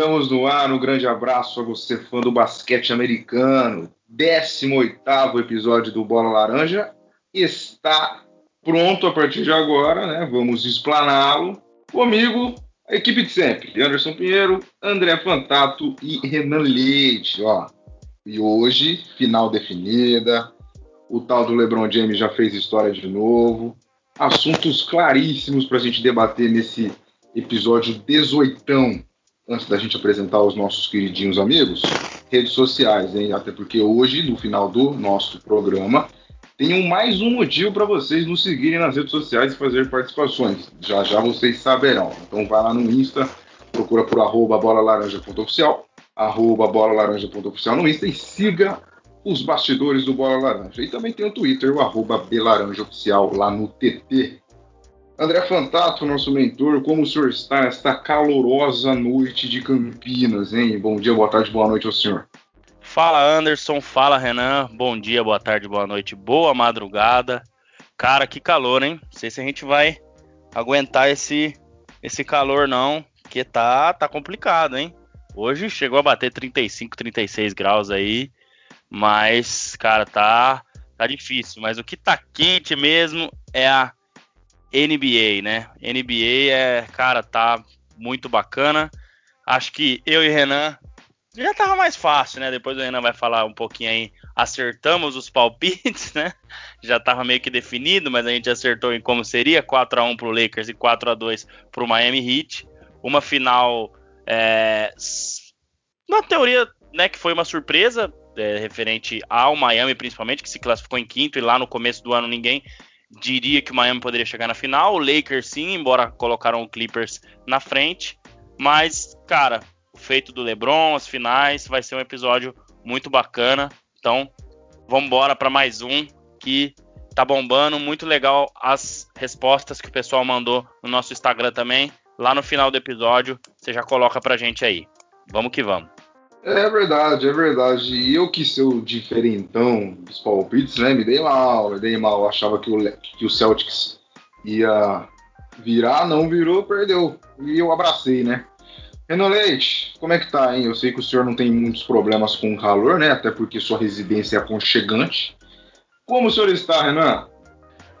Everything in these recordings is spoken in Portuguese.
Estamos no ar. Um grande abraço a você, fã do basquete americano. 18 episódio do Bola Laranja está pronto a partir de agora, né? Vamos explaná-lo. Comigo, a equipe de sempre: Anderson Pinheiro, André Fantato e Renan Leite. Ó. E hoje, final definida. O tal do LeBron James já fez história de novo. Assuntos claríssimos para a gente debater nesse episódio 18. Antes da gente apresentar os nossos queridinhos amigos, redes sociais, hein? Até porque hoje, no final do nosso programa, tenho mais um motivo para vocês nos seguirem nas redes sociais e fazer participações. Já já vocês saberão. Então vai lá no Insta, procura por arroba bolalaranja.oficial, arroba bolalaranja.oficial no Insta e siga os bastidores do Bola Laranja. E também tem o Twitter, o arroba belaranjaoficial lá no TT. André Fantato, nosso mentor, como o senhor está nesta calorosa noite de Campinas, hein? Bom dia, boa tarde, boa noite ao senhor. Fala Anderson, fala Renan, bom dia, boa tarde, boa noite, boa madrugada. Cara, que calor, hein? Não sei se a gente vai aguentar esse esse calor não, que tá tá complicado, hein? Hoje chegou a bater 35, 36 graus aí, mas cara, tá tá difícil, mas o que tá quente mesmo é a NBA, né? NBA é, cara, tá muito bacana. Acho que eu e Renan já tava mais fácil, né? Depois o Renan vai falar um pouquinho aí. Acertamos os palpites, né? Já tava meio que definido, mas a gente acertou em como seria: 4 a 1 pro Lakers e 4 a 2 pro Miami Heat. Uma final, é, na teoria, né, que foi uma surpresa, é, referente ao Miami, principalmente, que se classificou em quinto e lá no começo do ano ninguém diria que o Miami poderia chegar na final. O Lakers sim, embora colocaram o Clippers na frente. Mas, cara, feito do LeBron, as finais, vai ser um episódio muito bacana. Então, vamos embora para mais um que tá bombando, muito legal as respostas que o pessoal mandou no nosso Instagram também. Lá no final do episódio, você já coloca pra gente aí. Vamos que vamos. É verdade, é verdade. E eu que o diferentão dos palpites, né? Me dei mal, me dei mal. Achava que o, que o Celtics ia virar, não virou, perdeu. E eu abracei, né? Renan Leite, como é que tá, hein? Eu sei que o senhor não tem muitos problemas com o calor, né? Até porque sua residência é aconchegante. Como o senhor está, Renan?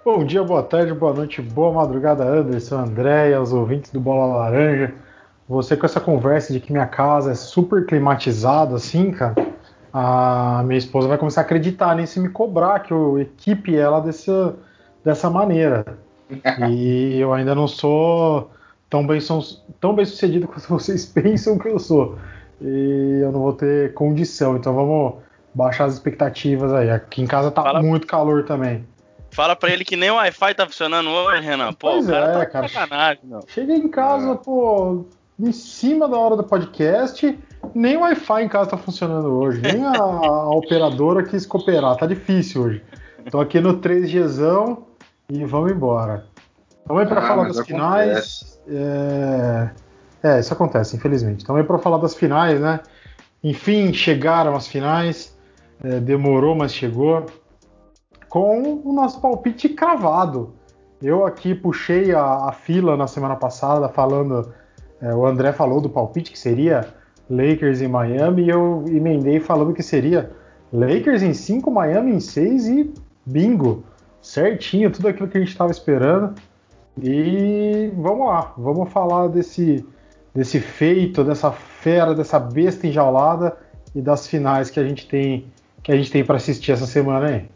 Bom dia, boa tarde, boa noite, boa madrugada, Anderson, André, aos ouvintes do Bola Laranja. Você com essa conversa de que minha casa é super climatizada, assim, cara, a minha esposa vai começar a acreditar nisso e me cobrar que eu equipe ela dessa, dessa maneira. e eu ainda não sou tão bem, tão bem sucedido quanto vocês pensam que eu sou. E eu não vou ter condição. Então vamos baixar as expectativas aí. Aqui em casa tá Fala... muito calor também. Fala pra ele que nem o Wi-Fi tá funcionando hoje, Renan. Pô, pois o cara é, tá cara. sacanagem, meu. Cheguei em casa, é. pô, em cima da hora do podcast, nem o Wi-Fi em casa tá funcionando hoje. Nem a, a operadora quis cooperar. Tá difícil hoje. Tô aqui no 3Gzão e vamos embora. Vamos aí pra ah, falar das finais. É... é, isso acontece, infelizmente. Então, é para falar das finais, né? Enfim, chegaram as finais. É, demorou, mas chegou. Com o nosso palpite cravado. Eu aqui puxei a, a fila na semana passada, falando. É, o André falou do palpite que seria Lakers em Miami, e eu emendei falando que seria Lakers em 5, Miami em 6 e bingo. Certinho, tudo aquilo que a gente estava esperando. E vamos lá, vamos falar desse, desse feito, dessa fera, dessa besta enjaulada e das finais que a gente tem que a gente tem para assistir essa semana aí.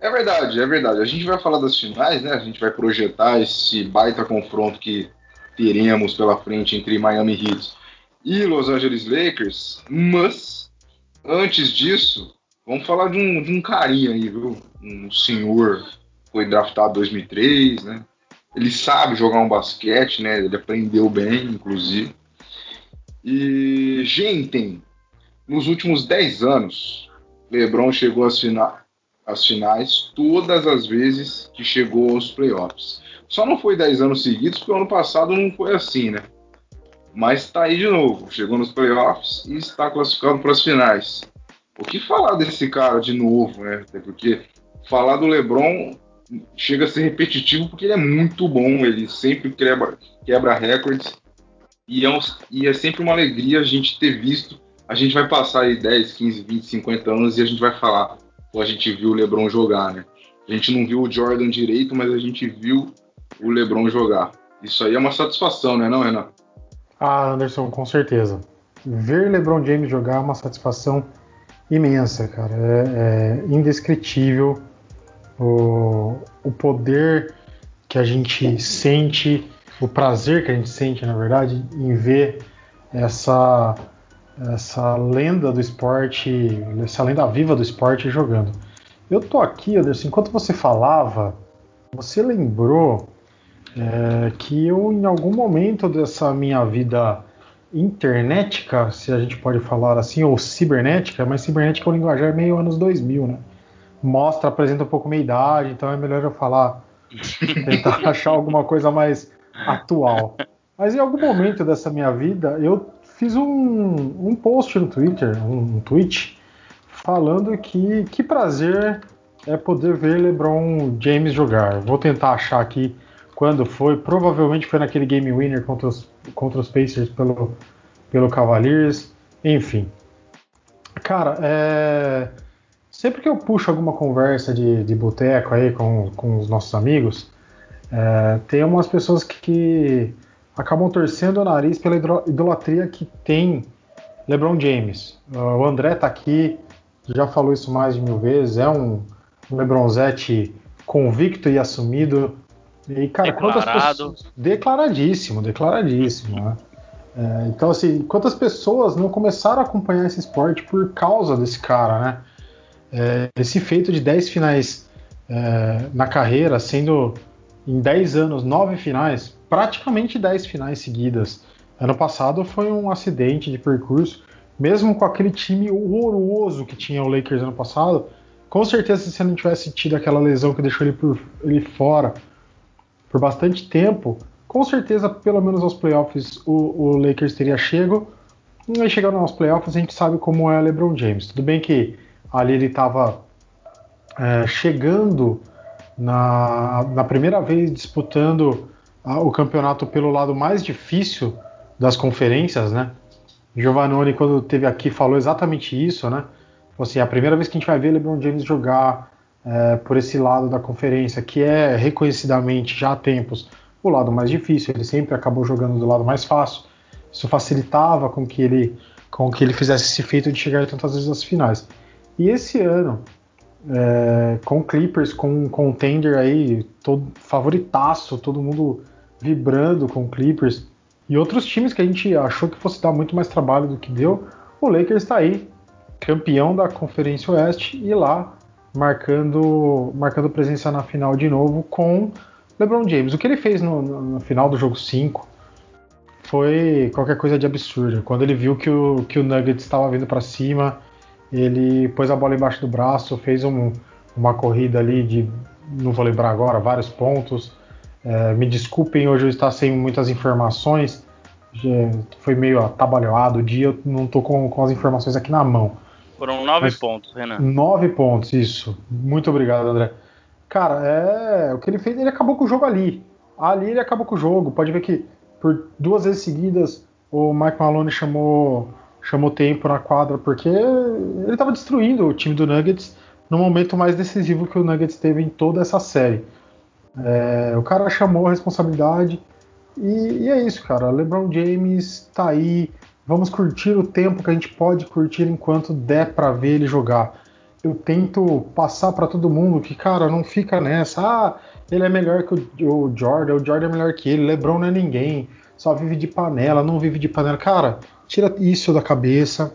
É verdade, é verdade. A gente vai falar das finais, né? A gente vai projetar esse baita confronto que teremos pela frente entre Miami Heat e Los Angeles Lakers. Mas antes disso, vamos falar de um, de um carinha aí, viu? Um senhor foi draftado em 2003, né? Ele sabe jogar um basquete, né? Ele aprendeu bem, inclusive. E Gentem, nos últimos 10 anos, LeBron chegou às, fina às finais todas as vezes que chegou aos playoffs. Só não foi 10 anos seguidos, porque o ano passado não foi assim, né? Mas tá aí de novo, chegou nos playoffs e está classificado para as finais. O que falar desse cara de novo, né? Até porque falar do LeBron chega a ser repetitivo porque ele é muito bom, ele sempre quebra, quebra recordes. E é, um, e é sempre uma alegria a gente ter visto. A gente vai passar aí 10, 15, 20, 50 anos e a gente vai falar. A gente viu o LeBron jogar, né? A gente não viu o Jordan direito, mas a gente viu o LeBron jogar. Isso aí é uma satisfação, né, não, Renan? Ah, Anderson, com certeza. Ver LeBron James jogar é uma satisfação imensa, cara. É, é indescritível o, o poder que a gente sente, o prazer que a gente sente, na verdade, em ver essa essa lenda do esporte, essa lenda viva do esporte jogando. Eu tô aqui, Anderson, enquanto você falava, você lembrou é, que eu, em algum momento dessa minha vida internética, se a gente pode falar assim, ou cibernética, mas cibernética é um linguajar meio anos 2000, né? Mostra, apresenta um pouco minha idade, então é melhor eu falar tentar achar alguma coisa mais atual. Mas em algum momento dessa minha vida, eu fiz um, um post no Twitter, um, um tweet, falando que que prazer é poder ver LeBron James jogar. Vou tentar achar aqui quando foi. Provavelmente foi naquele game winner contra os, contra os Pacers pelo, pelo Cavaliers. Enfim. Cara, é, sempre que eu puxo alguma conversa de, de boteco aí com, com os nossos amigos, é, tem umas pessoas que acabam torcendo o nariz pela idolatria que tem LeBron James. O André tá aqui, já falou isso mais de mil vezes, é um, um LeBronzete convicto e assumido. E, cara, Declarado. quantas pessoas. Declaradíssimo, declaradíssimo. Né? É, então, assim, quantas pessoas não começaram a acompanhar esse esporte por causa desse cara, né? É, esse feito de 10 finais é, na carreira, sendo em 10 anos 9 finais, praticamente 10 finais seguidas. Ano passado foi um acidente de percurso, mesmo com aquele time horroroso que tinha o Lakers ano passado. Com certeza, se não tivesse tido aquela lesão que deixou ele, por, ele fora por bastante tempo, com certeza, pelo menos aos playoffs, o, o Lakers teria chego. E chegando aos playoffs, a gente sabe como é LeBron James. Tudo bem que ali ele estava é, chegando na, na, primeira vez disputando o campeonato pelo lado mais difícil das conferências, né? Giovanni, quando teve aqui, falou exatamente isso, né? Assim, é a primeira vez que a gente vai ver LeBron James jogar é, por esse lado da conferência, que é reconhecidamente já há tempos o lado mais difícil. Ele sempre acabou jogando do lado mais fácil. Isso facilitava com que ele, com que ele fizesse esse feito de chegar tantas vezes às finais. E esse ano, é, com Clippers, com um contender aí todo favoritaço, todo mundo vibrando com o Clippers e outros times que a gente achou que fosse dar muito mais trabalho do que deu, o Lakers está aí, campeão da Conferência Oeste e lá marcando, marcando presença na final de novo com LeBron James. O que ele fez no, no, final do jogo 5 foi qualquer coisa de absurdo. Quando ele viu que o, que o Nuggets estava vindo para cima, ele pôs a bola embaixo do braço, fez um, uma corrida ali de, não vou lembrar agora, vários pontos. É, me desculpem, hoje eu estou sem muitas informações. Foi meio atabalhoado o dia, eu não estou com, com as informações aqui na mão. Foram nove Mas, pontos, Renan. Nove pontos, isso. Muito obrigado, André. Cara, é o que ele fez, ele acabou com o jogo ali. Ali ele acabou com o jogo. Pode ver que por duas vezes seguidas o Mike Malone chamou chamou tempo na quadra porque ele estava destruindo o time do Nuggets no momento mais decisivo que o Nuggets teve em toda essa série. É, o cara chamou a responsabilidade e, e, é isso, cara. LeBron James tá aí, Vamos curtir o tempo que a gente pode curtir enquanto der para ver ele jogar. Eu tento passar para todo mundo que, cara, não fica nessa. Ah, ele é melhor que o, Jordan, o Jordan é melhor que ele, LeBron não é ninguém, só vive de panela, não vive de panela. Cara, tira isso da cabeça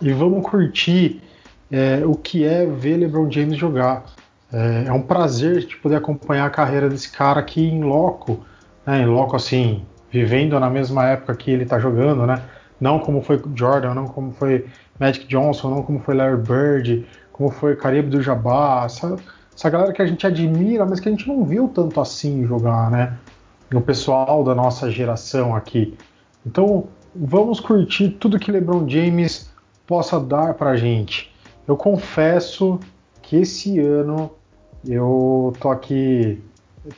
e vamos curtir é, o que é ver LeBron James jogar. É, é, um prazer de poder acompanhar a carreira desse cara aqui em loco, né, em loco assim, vivendo na mesma época que ele está jogando, né? Não como foi Jordan, não como foi Magic Johnson, não como foi Larry Bird, como foi Caribe do Jabá, essa, essa galera que a gente admira, mas que a gente não viu tanto assim jogar, né? O pessoal da nossa geração aqui. Então, vamos curtir tudo que LeBron James possa dar pra gente. Eu confesso que esse ano eu tô aqui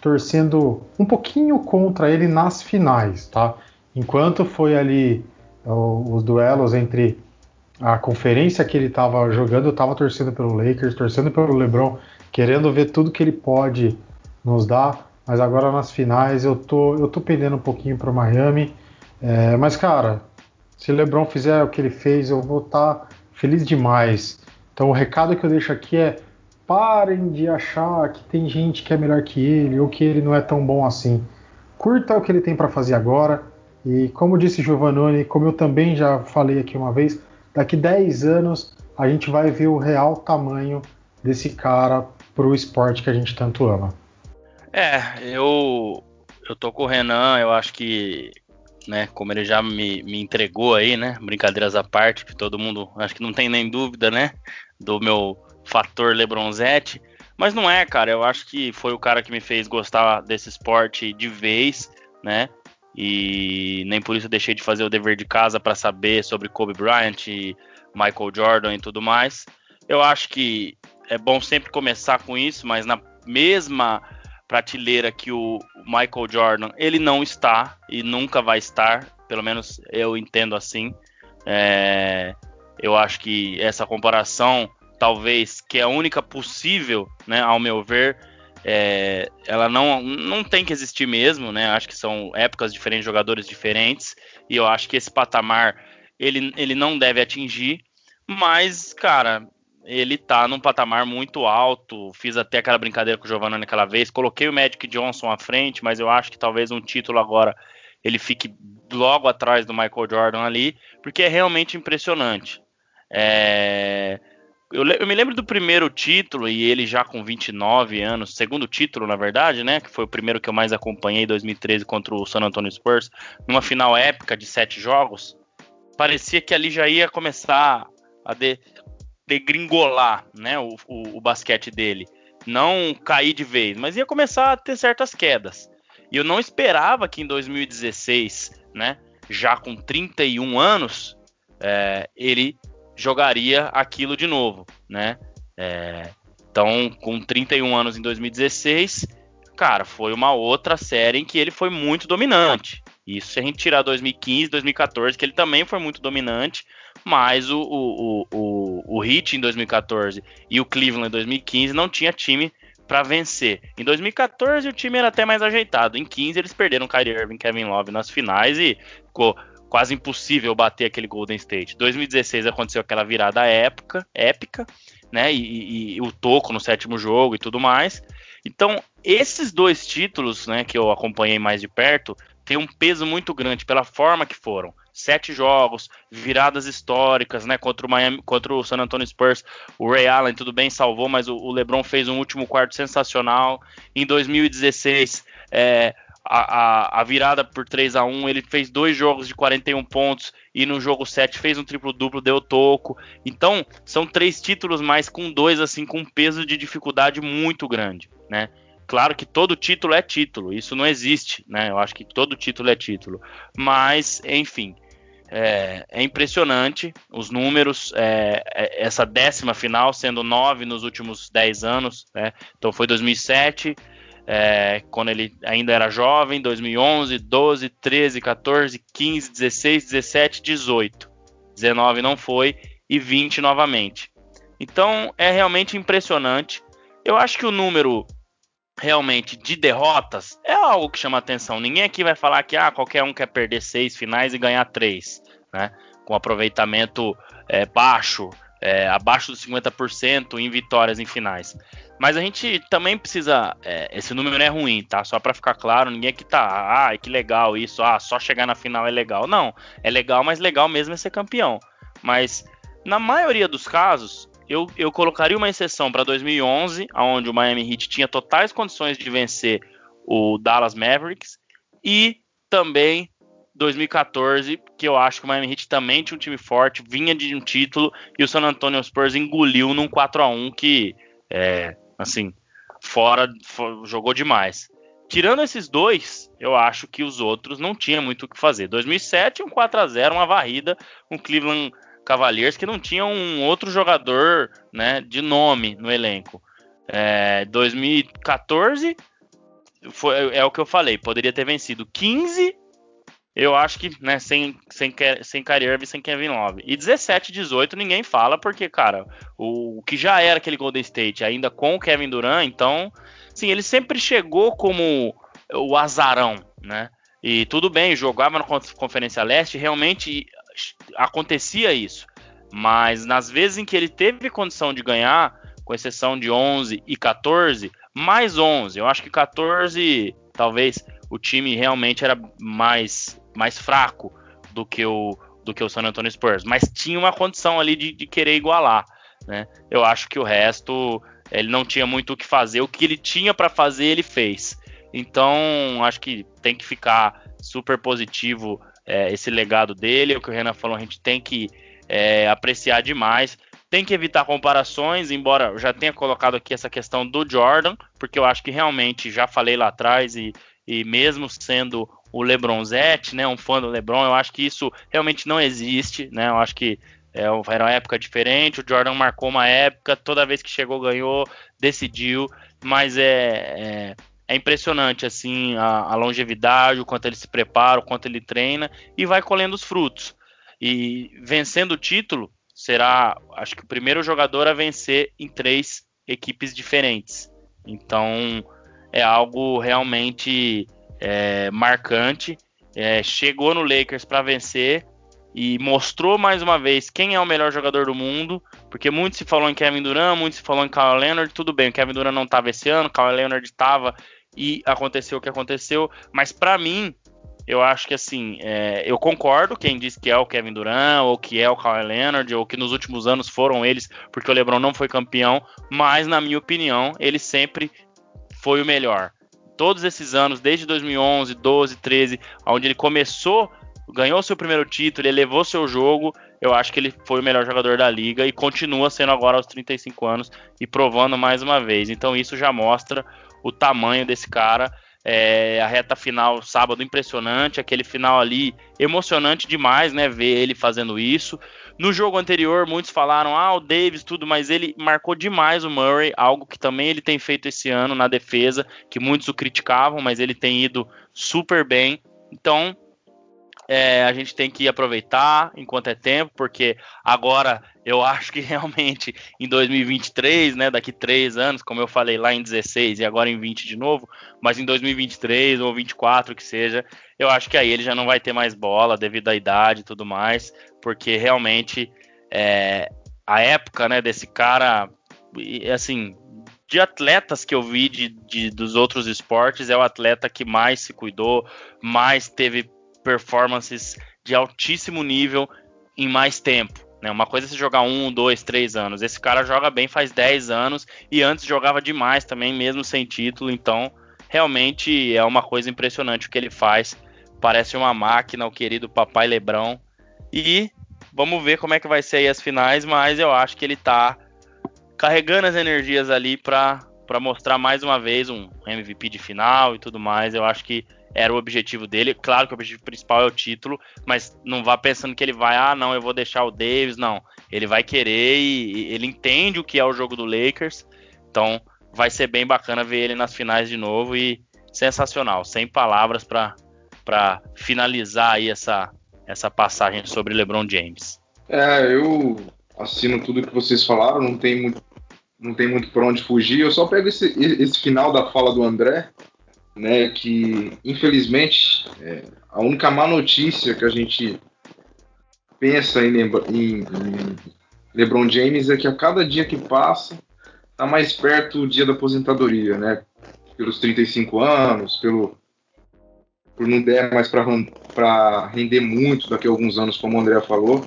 torcendo um pouquinho contra ele nas finais, tá? enquanto foi ali os duelos entre a conferência que ele estava jogando, eu estava torcendo pelo Lakers, torcendo pelo LeBron, querendo ver tudo que ele pode nos dar. Mas agora nas finais eu tô, eu tô pendendo um pouquinho para Miami. É, mas cara, se LeBron fizer o que ele fez, eu vou estar tá feliz demais. Então o recado que eu deixo aqui é parem de achar que tem gente que é melhor que ele ou que ele não é tão bom assim. Curta o que ele tem para fazer agora. E como disse Giovannone, como eu também já falei aqui uma vez, daqui 10 anos a gente vai ver o real tamanho desse cara pro esporte que a gente tanto ama. É, eu eu tô com o Renan, eu acho que né? Como ele já me, me entregou aí, né? Brincadeiras à parte, que todo mundo, acho que não tem nem dúvida, né? Do meu fator Lebronzetti. Mas não é, cara. Eu acho que foi o cara que me fez gostar desse esporte de vez, né? E nem por isso eu deixei de fazer o dever de casa para saber sobre Kobe Bryant, Michael Jordan e tudo mais. Eu acho que é bom sempre começar com isso, mas na mesma prateleira que o Michael Jordan, ele não está e nunca vai estar, pelo menos eu entendo assim. É, eu acho que essa comparação, talvez, que é a única possível, né, ao meu ver, é, ela não, não tem que existir mesmo, né? Acho que são épocas diferentes, jogadores diferentes, e eu acho que esse patamar ele, ele não deve atingir, mas, cara, ele tá num patamar muito alto. Fiz até aquela brincadeira com o Giovanni naquela vez. Coloquei o Magic Johnson à frente, mas eu acho que talvez um título agora ele fique logo atrás do Michael Jordan ali, porque é realmente impressionante. É... Eu, eu, me lembro do primeiro título, e ele já com 29 anos, segundo título, na verdade, né? Que foi o primeiro que eu mais acompanhei em 2013 contra o San Antonio Spurs, numa final épica de sete jogos. Parecia que ali já ia começar a, de, degringolar né, o, o, o basquete dele. Não cair de vez, mas ia começar a ter certas quedas. E eu não esperava que em 2016, né, já com 31 anos, é, ele jogaria aquilo de novo, né? É, então, com 31 anos em 2016, cara, foi uma outra série em que ele foi muito dominante. Isso se a gente tirar 2015, 2014, que ele também foi muito dominante, mas o, o, o, o Heat em 2014 e o Cleveland em 2015 não tinha time para vencer. Em 2014 o time era até mais ajeitado. Em 15 eles perderam Kyrie Irving Kevin Love nas finais e ficou quase impossível bater aquele Golden State. 2016 aconteceu aquela virada época, épica, né? E, e, e, o toco no sétimo jogo e tudo mais. Então, esses dois títulos, né, que eu acompanhei mais de perto, tem um peso muito grande pela forma que foram. Sete jogos, viradas históricas, né? Contra o Miami, contra o San Antonio Spurs, o Ray Allen tudo bem salvou, mas o, o LeBron fez um último quarto sensacional. Em 2016, é, a, a, virada por 3 a 1 ele fez dois jogos de 41 pontos e no jogo 7 fez um triplo-duplo, deu toco. Então, são três títulos, mas com dois, assim, com um peso de dificuldade muito grande, né? Claro que todo título é título, isso não existe, né? Eu acho que todo título é título. Mas, enfim, é, é impressionante os números. É, é, essa décima final, sendo nove nos últimos dez anos, né? Então foi 2007, é, quando ele ainda era jovem, 2011, 12, 13, 14, 15, 16, 17, 18. 19 não foi e 20 novamente. Então é realmente impressionante. Eu acho que o número realmente de derrotas é algo que chama atenção. Ninguém aqui vai falar que ah, qualquer um quer perder seis finais e ganhar três, né? Com aproveitamento é, baixo, é, abaixo dos 50% em vitórias em finais. Mas a gente também precisa. É, esse número é ruim, tá? Só para ficar claro, ninguém aqui tá. Ah, que legal isso. Ah, só chegar na final é legal. Não, é legal, mas legal mesmo é ser campeão. Mas na maioria dos casos, eu, eu colocaria uma exceção para 2011, onde o Miami Heat tinha totais condições de vencer o Dallas Mavericks, e também 2014, que eu acho que o Miami Heat também tinha um time forte, vinha de um título, e o San Antonio Spurs engoliu num 4 a 1 que, é, assim, fora, for, jogou demais. Tirando esses dois, eu acho que os outros não tinham muito o que fazer. 2007, um 4 a 0 uma varrida, um Cleveland Cavaliers que não tinha um outro jogador né, de nome no elenco. É, 2014 foi, é o que eu falei, poderia ter vencido 15 eu acho que, né, sem, sem, sem Kyrie Irving, sem Kevin Love. E 17 18 ninguém fala, porque, cara, o, o, que já era aquele Golden State, ainda com o Kevin Durant, então, sim, ele sempre chegou como o azarão, né? E tudo bem, jogava na Conferência Leste, realmente acontecia isso. Mas nas vezes em que ele teve condição de ganhar, com exceção de 11 e 14, mais 11, eu acho que 14, talvez o time realmente era mais, mais fraco do que o do que o San Antonio Spurs, mas tinha uma condição ali de, de querer igualar, né? Eu acho que o resto ele não tinha muito o que fazer, o que ele tinha para fazer ele fez. Então acho que tem que ficar super positivo é, esse legado dele. O que o Renan falou, a gente tem que é, apreciar demais. Tem que evitar comparações, embora eu já tenha colocado aqui essa questão do Jordan, porque eu acho que realmente já falei lá atrás e, e mesmo sendo o LeBronzete, né, um fã do LeBron, eu acho que isso realmente não existe, né? Eu acho que é, era uma época diferente, o Jordan marcou uma época, toda vez que chegou ganhou, decidiu, mas é, é, é impressionante assim a, a, longevidade, o quanto ele se prepara, o quanto ele treina e vai colhendo os frutos. E vencendo o título, será, acho que o primeiro jogador a vencer em três equipes diferentes. Então é algo realmente é, marcante. É, chegou no Lakers para vencer e mostrou mais uma vez quem é o melhor jogador do mundo, porque muito se falou em Kevin Durant, muito se falou em Kawhi Leonard, tudo bem, o Kevin Durant não estava esse ano, Kawhi Leonard estava e aconteceu o que aconteceu, mas para mim eu acho que assim, é, eu concordo quem diz que é o Kevin Durant, ou que é o Kawhi Leonard, ou que nos últimos anos foram eles, porque o LeBron não foi campeão, mas na minha opinião, ele sempre foi o melhor. Todos esses anos, desde 2011, 12, 13, onde ele começou, ganhou seu primeiro título, ele levou seu jogo, eu acho que ele foi o melhor jogador da liga e continua sendo agora aos 35 anos e provando mais uma vez. Então isso já mostra o tamanho desse cara. É, a reta final sábado impressionante, aquele final ali emocionante demais, né? Ver ele fazendo isso. No jogo anterior, muitos falaram, ah, o Davis, tudo, mas ele marcou demais o Murray, algo que também ele tem feito esse ano na defesa, que muitos o criticavam, mas ele tem ido super bem. Então, é, a gente tem que aproveitar enquanto é tempo, porque agora eu acho que realmente em 2023, né, daqui três anos, como eu falei lá em 16 e agora em 20 de novo, mas em 2023 ou 24 que seja, eu acho que aí ele já não vai ter mais bola devido à idade e tudo mais, porque realmente é, a época, né, desse cara, assim, de atletas que eu vi de, de, dos outros esportes, é o atleta que mais se cuidou, mais teve performances de altíssimo nível em mais tempo. Né? Uma coisa é você jogar um, dois, três anos. Esse cara joga bem faz 10 anos e antes jogava demais também, mesmo sem título. Então, realmente é uma coisa impressionante o que ele faz. Parece uma máquina, o querido papai Lebrão. E vamos ver como é que vai ser aí as finais, mas eu acho que ele tá carregando as energias ali para mostrar mais uma vez um MVP de final e tudo mais. Eu acho que era o objetivo dele. Claro que o objetivo principal é o título, mas não vá pensando que ele vai, ah, não, eu vou deixar o Davis, não. Ele vai querer e, e ele entende o que é o jogo do Lakers. Então, vai ser bem bacana ver ele nas finais de novo e sensacional, sem palavras para finalizar aí essa essa passagem sobre LeBron James. É, eu assino tudo que vocês falaram, não tem muito não tem muito para onde fugir. Eu só pego esse, esse final da fala do André né, que infelizmente é, a única má notícia que a gente pensa em, em, em, LeBron James é que a cada dia que passa está mais perto o dia da aposentadoria, né? Pelos 35 anos, pelo por não der mais para render muito daqui a alguns anos, como o André falou.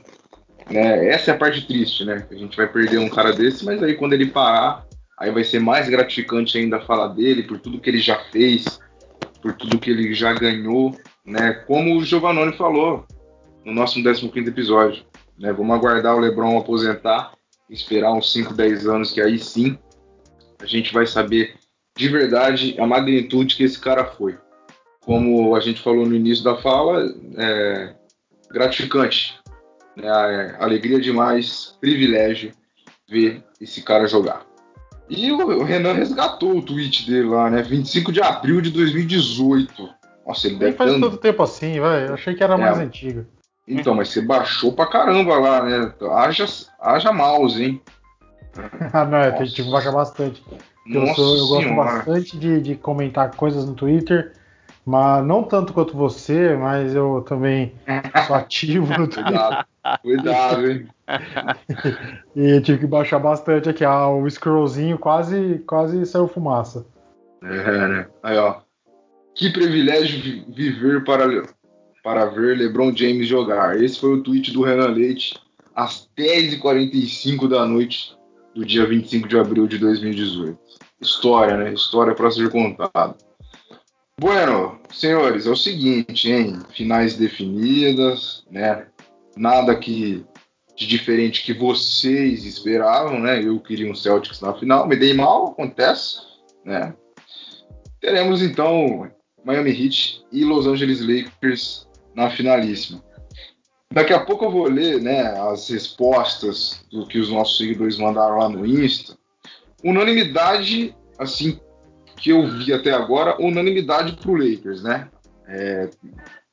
Né? Essa é a parte triste, né? A gente vai perder um cara desse, mas aí quando ele parar, aí vai ser mais gratificante ainda falar dele, por tudo que ele já fez, por tudo que ele já ganhou, né? Como o Giovanni falou no nosso 15 episódio, né? Vamos aguardar o LeBron aposentar, esperar uns 5, 10 anos que aí sim a gente vai saber de verdade a magnitude que esse cara foi. Como a gente falou no início da fala, é gratificante, né? É alegria demais, privilégio ver esse cara jogar. E o Renan resgatou o tweet dele lá, né? 25 de abril de 2018. Nossa, ele Nem deve faz tanto tempo assim, vai. Eu achei que era É. mais antigo. Então, mas você baixou pra caramba lá, né? Haja, haja mouse, hein? ah, não, é, tem Nossa. que baixar bastante. Eu, sou- eu gosto bastante de, de comentar coisas no Twitter, mas não tanto quanto você, mas eu também sou ativo no Twitter. Cuidado, cuidado, hein? E tive que baixar bastante aqui. Ah, o scrollzinho quase, quase saiu fumaça. É, né? Aí, ó. Que privilégio vi- viver para, para ver LeBron James jogar. Esse foi o tweet do Renan Leite às 10h45 da noite do dia 25 de abril de 2018. História, né? História para ser contada. Bueno, senhores, é o seguinte, hein? Finais definidas, né? Nada que de diferente que vocês esperavam, né? Eu queria um Celtics na final, me dei mal, acontece, né? Teremos então Miami Heat e Los Angeles Lakers na finalíssima. Daqui a pouco eu vou ler né, as respostas do que os nossos seguidores mandaram lá no Insta. Unanimidade, assim, que eu vi até agora, unanimidade pro Lakers, né? É,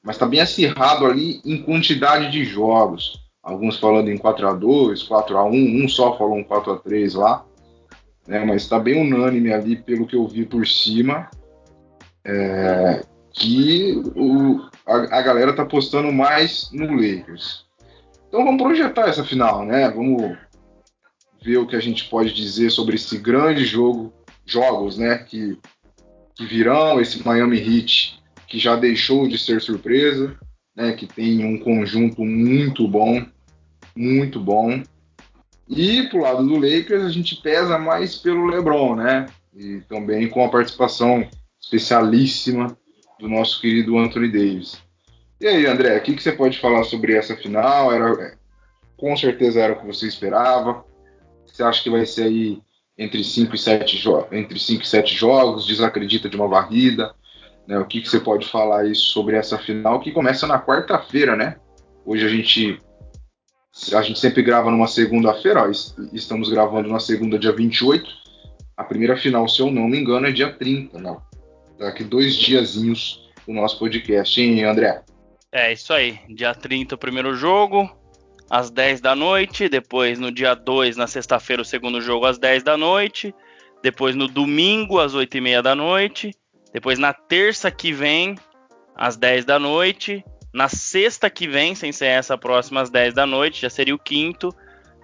mas tá bem acirrado ali em quantidade de jogos. Alguns falando em 4x2, 4x1, um só falou um 4x3 lá. Né, mas tá bem unânime ali pelo que eu vi por cima. É, que o, a, a galera tá apostando mais no Lakers. Então vamos projetar essa final, né? Vamos ver o que a gente pode dizer sobre esse grande jogo, jogos, né? Que, que virão, esse Miami Heat que já deixou de ser surpresa, né? Que tem um conjunto muito bom, muito bom. E pro lado do Lakers a gente pesa mais pelo LeBron, né? E também com a participação especialíssima do nosso querido Anthony Davis. E aí, André, o que, que você pode falar sobre essa final? Era, com certeza era o que você esperava. Você acha que vai ser aí entre 5 e 7 jo entre 5 e 7 jogos? Desacredita de uma varrida? Né? O que, que você pode falar aí sobre essa final que começa na quarta-feira, né? Hoje a gente a gente sempre grava numa segunda-feira, estamos gravando na segunda, dia 28. A primeira final, se eu não me engano, é dia 30, não. Daqui dois diazinhos o nosso podcast, hein, André? É isso aí. Dia 30 o primeiro jogo, às 10 da noite. Depois no dia 2, na sexta-feira, o segundo jogo às 10 da noite. Depois no domingo, às 8 e meia da noite. Depois na terça que vem, às 10 da noite. Na sexta que vem, sem ser essa próxima, às 10 da noite, já seria o quinto.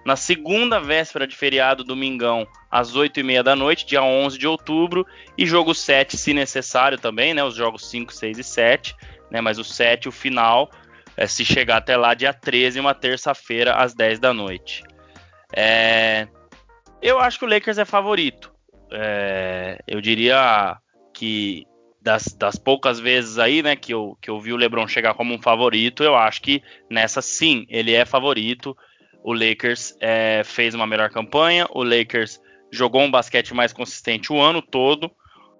Na segunda véspera de feriado, domingão, às 8 e meia da noite, dia 11 de outubro. E jogo 7, se necessário também, né? Os jogos 5, 6 e 7. Né, mas o 7, o final, é, se chegar até lá, dia 13, uma terça-feira, às 10 da noite. É, eu acho que o Lakers é favorito. É, eu diria que das, das, poucas vezes aí, né, que eu, que eu vi o LeBron chegar como um favorito, eu acho que nessa sim, ele é favorito. O Lakers é, fez uma melhor campanha, o Lakers jogou um basquete mais consistente o ano todo.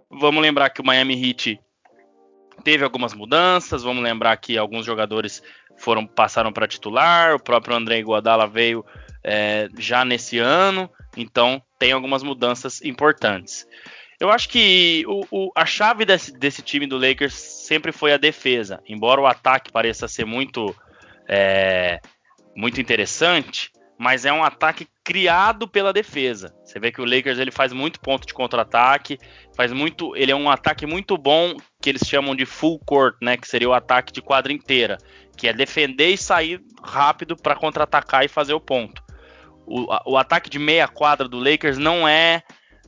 Vamos lembrar que o Miami Heat teve algumas mudanças, vamos lembrar que alguns jogadores foram passaram para titular, o próprio André Iguodala veio é, já nesse ano, então tem algumas mudanças importantes. Eu acho que o, o, a chave desse, desse, time do Lakers sempre foi a defesa. Embora o ataque pareça ser muito, é, muito interessante, mas é um ataque criado pela defesa. Você vê que o Lakers ele faz muito ponto de contra-ataque, faz muito, ele é um ataque muito bom que eles chamam de full court, né, que seria o ataque de quadra inteira, que é defender e sair rápido para contra-atacar e fazer o ponto. O, o ataque de meia quadra do Lakers não é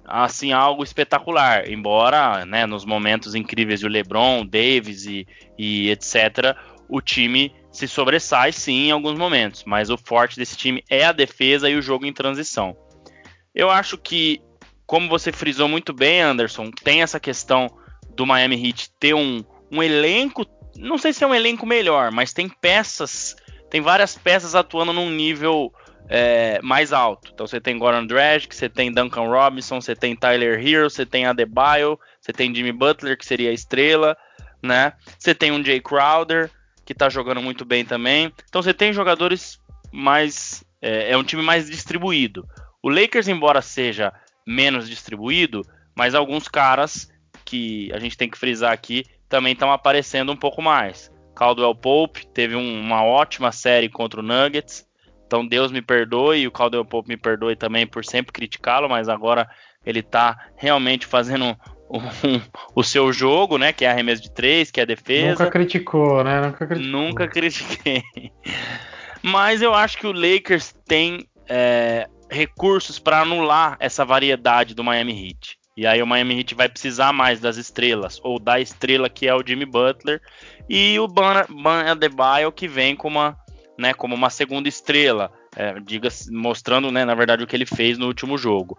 assim algo espetacular, embora né, nos momentos incríveis de LeBron, Davis e, e, etc, o time se sobressai sim em alguns momentos, mas o forte desse time é a defesa e o jogo em transição. Eu acho que, como você frisou muito bem, Anderson, tem essa questão do Miami Heat ter um, um elenco, não sei se é um elenco melhor, mas tem peças, tem várias peças atuando num nível é, mais alto. Então você tem Goran Dragic, você tem Duncan Robinson, você tem Tyler Hero, você tem Adebayo, você tem Jimmy Butler, que seria a estrela, né? Você tem um Jay Crowder, que tá jogando muito bem também. Então você tem jogadores mais... É, é um time mais distribuído. O Lakers, embora seja menos distribuído, mas alguns caras que a gente tem que frisar aqui também estão aparecendo um pouco mais. Caldwell Pope teve um, uma ótima série contra o Nuggets. Então Deus me perdoe e o Caldwell Pope me perdoe também por sempre criticá-lo, mas agora ele está realmente fazendo o seu jogo, né? Que é arremesso de três, que é defesa. Nunca criticou, né? Nunca criticou. Nunca critiquei. Mas eu acho que o Lakers tem é, recursos para anular essa variedade do Miami Heat. E aí o Miami Heat vai precisar mais das estrelas, ou da estrela que é o Jimmy Butler, e o Ban, Ban Adebayo que vem como uma, né, como uma segunda estrela é, diga, mostrando, né, na verdade, o que ele fez no último jogo.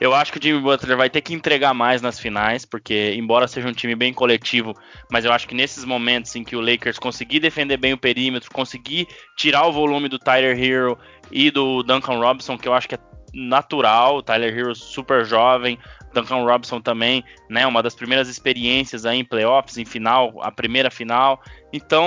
Eu acho que o Jimmy Butler vai ter que entregar mais nas finais, porque, embora seja um time bem coletivo, mas eu acho que nesses momentos em que o Lakers conseguir defender bem o perímetro, conseguir tirar o volume do Tyler Hero e do Duncan Robinson, que eu acho que é natural, o Tyler Hero super jovem, Duncan Robinson também, né, uma das primeiras experiências aí em playoffs, em final, a primeira final. Então,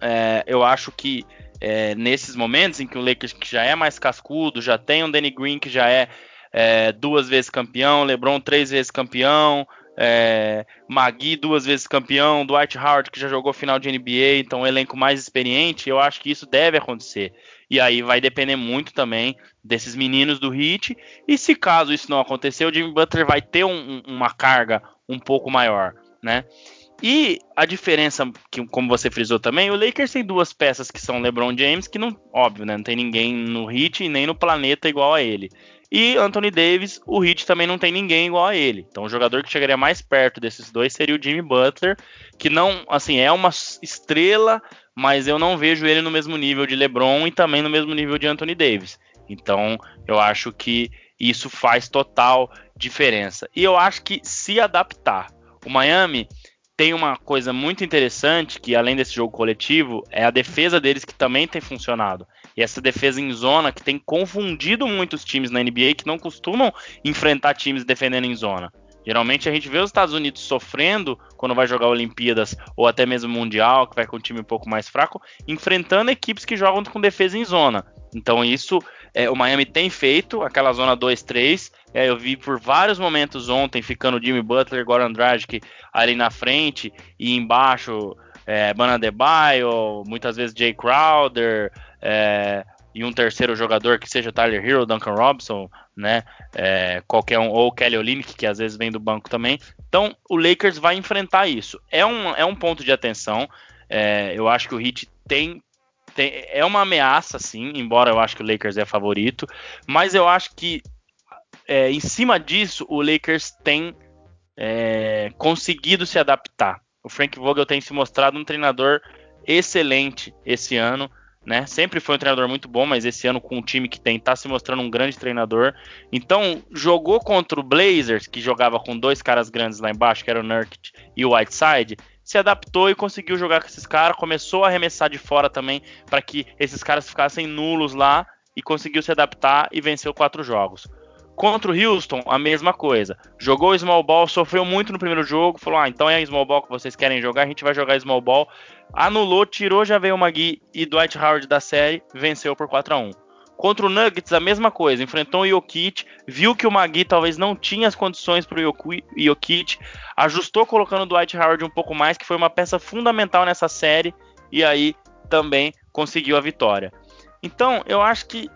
é, eu acho que é, nesses momentos em que o Lakers que já é mais cascudo, já tem um Danny Green que já é, é duas vezes campeão, LeBron três vezes campeão, é, Magui duas vezes campeão, Dwight Howard que já jogou final de NBA, então um elenco mais experiente, eu acho que isso deve acontecer. E aí vai depender muito também desses meninos do Heat. E se caso isso não acontecer, o Jimmy Butler vai ter um, uma carga um pouco maior, né? E a diferença, que, como você frisou também, o Lakers tem duas peças que são LeBron James, que não, óbvio, né? Não tem ninguém no Heat e nem no planeta igual a ele. E Anthony Davis, o Heat também não tem ninguém igual a ele. Então o jogador que chegaria mais perto desses dois seria o Jimmy Butler, que não, assim, é uma estrela, mas eu não vejo ele no mesmo nível de LeBron e também no mesmo nível de Anthony Davis. Então eu acho que isso faz total diferença. E eu acho que se adaptar. O Miami tem uma coisa muito interessante que, além desse jogo coletivo, é a defesa deles que também tem funcionado. E essa defesa em zona que tem confundido muitos times na NBA que não costumam enfrentar times defendendo em zona. Geralmente a gente vê os Estados Unidos sofrendo quando vai jogar Olimpíadas ou até mesmo Mundial, que vai com um time um pouco mais fraco, enfrentando equipes que jogam com defesa em zona. Então isso é, o Miami tem feito, aquela zona 2-3. É, eu vi por vários momentos ontem, ficando Jimmy Butler, Goran Dragic ali na frente e embaixo é, Banadebaio, muitas vezes Jay Crowder, é, e um terceiro jogador que seja Tyler Hero, Duncan Robinson, né? É, qualquer um, ou Kelly Olynyk, que às vezes vem do banco também. Então o Lakers vai enfrentar isso. É um, é um ponto de atenção. É, eu acho que o Heat tem, tem, é uma ameaça, sim, embora eu acho que o Lakers é favorito. Mas eu acho que é, em cima disso o Lakers tem é, conseguido se adaptar. O Frank Vogel tem se mostrado um treinador excelente esse ano né? Sempre foi um treinador muito bom, mas esse ano com um time que tem, tá se mostrando um grande treinador. Então, jogou contra o Blazers, que jogava com dois caras grandes lá embaixo, que era o Nurkic e o Whiteside, se adaptou e conseguiu jogar com esses caras, começou a arremessar de fora também, para que esses caras ficassem nulos lá, e conseguiu se adaptar e venceu quatro jogos. Contra o Houston, a mesma coisa. Jogou small ball, sofreu muito no primeiro jogo, falou: "Ah, então é small ball que vocês querem jogar, a gente vai jogar small ball". Anulou, tirou já veio Magui e Dwight Howard da série, venceu por 4 a 1. Contra o Nuggets, a mesma coisa. Enfrentou o Jokic, viu que o Magui talvez não tinha as condições para o Jokic, ajustou colocando o Dwight Howard um pouco mais, que foi uma peça fundamental nessa série, e aí também conseguiu a vitória. Então, eu acho que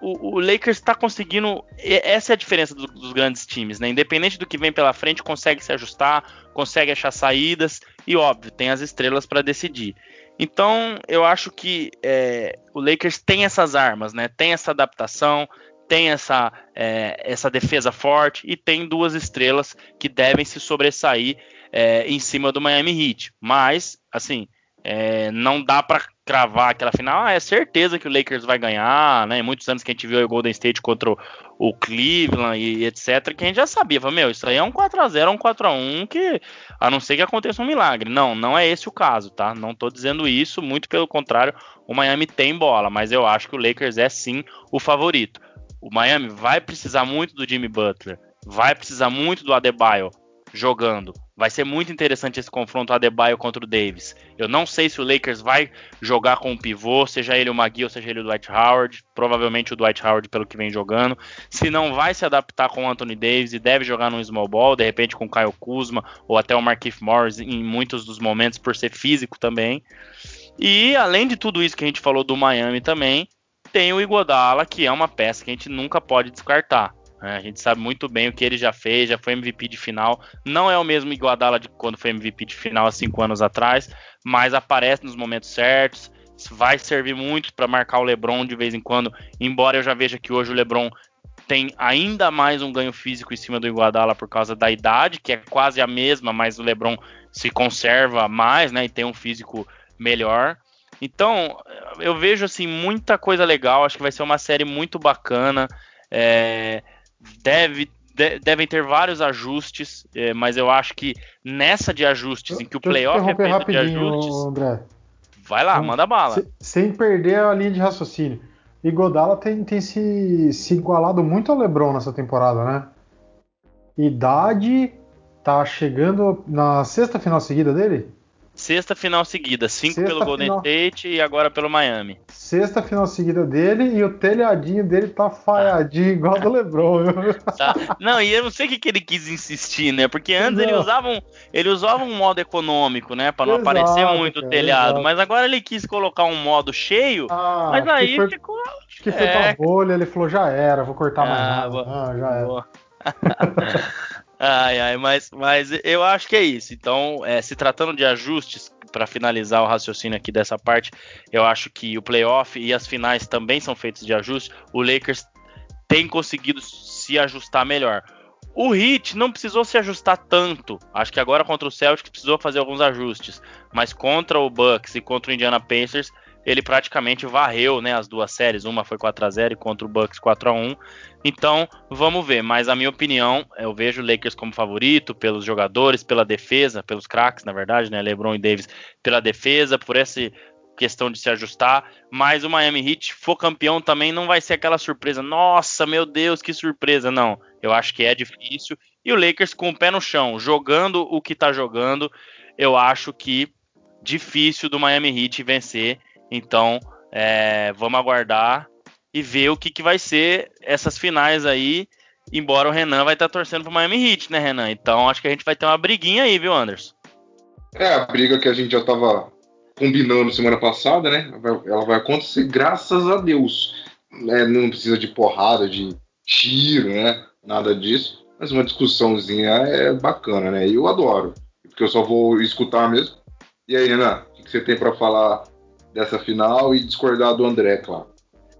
o, o Lakers está conseguindo. Essa é a diferença do, dos grandes times, né? Independente do que vem pela frente, consegue se ajustar, consegue achar saídas e, óbvio, tem as estrelas para decidir. Então, eu acho que é, o Lakers tem essas armas, né? Tem essa adaptação, tem essa, é, essa defesa forte e tem duas estrelas que devem se sobressair é, em cima do Miami Heat. Mas, assim, é, não dá para cravar aquela final, ah, é certeza que o Lakers vai ganhar, né? Muitos anos que a gente viu o Golden State contra o, Cleveland e, e, etc, que a gente já sabia, falou, meu, isso aí é um 4 a 0 um 4 a 1 que a não ser que aconteça um milagre. Não, não é esse o caso, tá? Não tô dizendo isso, muito pelo contrário, o Miami tem bola, mas eu acho que o Lakers é sim o favorito. O Miami vai precisar muito do Jimmy Butler, vai precisar muito do Adebayo jogando Vai ser muito interessante esse confronto Adebayo contra o Davis. Eu não sei se o Lakers vai jogar com um pivô, seja ele o Magui ou seja ele o Dwight Howard. Provavelmente o Dwight Howard pelo que vem jogando. Se não vai se adaptar com o Anthony Davis e deve jogar no small ball, de repente com o Kyle Kuzma ou até o Markieff Morris em muitos dos momentos por ser físico também. E além de tudo isso que a gente falou do Miami também, tem o Igodala, que é uma peça que a gente nunca pode descartar. Né? A gente sabe muito bem o que ele já fez, já foi MVP de final. Não é o mesmo Iguodala de quando foi MVP de final há cinco anos atrás, mas aparece nos momentos certos. Vai servir muito para marcar o LeBron de vez em quando, embora eu já veja que hoje o LeBron tem ainda mais um ganho físico em cima do Iguodala por causa da idade, que é quase a mesma, mas o LeBron se conserva mais, né, e tem um físico melhor. Então, eu vejo assim muita coisa legal. Acho que vai ser uma série muito bacana. É, deve, de, devem ter vários ajustes, é, mas eu acho que nessa de ajustes, em que o playoff é feito de ajustes. André. Vai lá, manda bala. Se, sem perder a linha de raciocínio. E Godala tem, tem se, se igualado muito ao LeBron nessa temporada, né? Idade tá chegando na sexta final seguida dele? Sexta final seguida, cinco Sexta pelo Golden final... State e agora pelo Miami. Sexta final seguida dele e o telhadinho dele tá falhadinho, ah. igual do LeBron. Tá. Não, e eu não sei o que, que ele quis insistir, né? Porque antes ele usava, um, ele usava um modo econômico, né? Pra não exato, aparecer muito cara, o telhado. Exato. Mas agora ele quis colocar um modo cheio, ah, mas aí foi, ficou. Que foi é... pra bolha, ele falou, já era, vou cortar ah, mais nada. Boa, ah, já era. Ai, ai, mas, mas eu acho que é isso. Então, é, se tratando de ajustes, para finalizar o raciocínio aqui dessa parte, eu acho que o playoff e as finais também são feitos de ajustes. O Lakers tem conseguido se ajustar melhor. O Heat não precisou se ajustar tanto. Acho que agora contra o Celtics precisou fazer alguns ajustes. Mas contra o Bucks e contra o Indiana Pacers, ele praticamente varreu né, as duas séries. Uma foi 4 a 0 e contra o Bucks 4 a 1 Então, vamos ver. Mas a minha opinião, eu vejo o Lakers como favorito pelos jogadores, pela defesa, pelos craques, na verdade, né? LeBron e Davis, pela defesa, por essa questão de se ajustar. Mas o Miami Heat, for campeão também, não vai ser aquela surpresa. Nossa, meu Deus, que surpresa. Não, eu acho que é difícil. E o Lakers com o pé no chão, jogando o que tá jogando, eu acho que difícil do Miami Heat vencer. Então, é, vamos aguardar e ver o que, que vai ser essas finais aí. Embora o Renan vai estar tá torcendo pro Miami Heat, né, Renan? Então acho que a gente vai ter uma briguinha aí, viu, Anderson? É, a briga que a gente já tava combinando semana passada, né? Ela vai acontecer, graças a Deus. É, não precisa de porrada, de tiro, né? Nada disso. Mas uma discussãozinha é bacana, né? E eu adoro. Porque eu só vou escutar mesmo. E aí, Renan, o que você tem para falar dessa final e discordar do André, claro.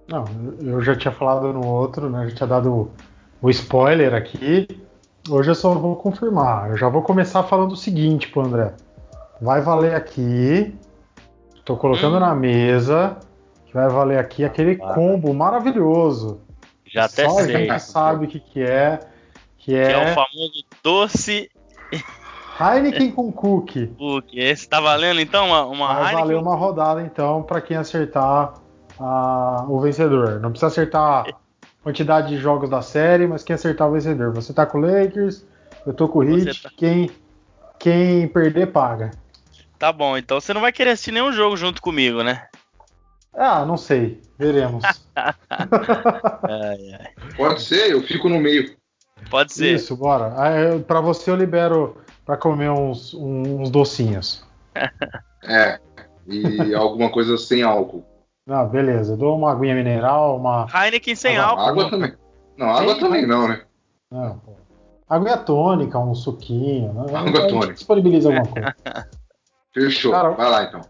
Não, eu já tinha falado no outro, né? Já tinha dado o spoiler aqui. Hoje eu só vou confirmar. Eu já vou começar falando o seguinte pro André. Vai valer aqui. Tô colocando hum. na mesa. Que vai valer aqui aquele ah, combo maravilhoso. Já até Só sei. a gente sabe o que, que é. Que é... que é o famoso doce Heineken com cookie. Cookie. Esse tá valendo então uma, uma Vai Heineken? valer uma rodada então para quem acertar a, o vencedor. Não precisa acertar a quantidade de jogos da série, mas quem acertar o vencedor. Você tá com o Lakers, eu tô com o Heat. Tá... Quem, quem perder paga. Tá bom, então você não vai querer assistir nenhum jogo junto comigo, né? Ah, não sei. Veremos. ai, ai. Pode ser, eu fico no meio. Pode ser. Isso, bora. Para você eu libero para comer uns, uns docinhos. É, e alguma coisa sem álcool. Ah, beleza. dou uma aguinha mineral, uma. Heineken sem ah, álcool. Água também. Não, água sem também não, né? Não, pô. Água tônica, um suquinho. Né? Água tônica. Disponibiliza alguma coisa. Fechou. Cara, Vai lá então.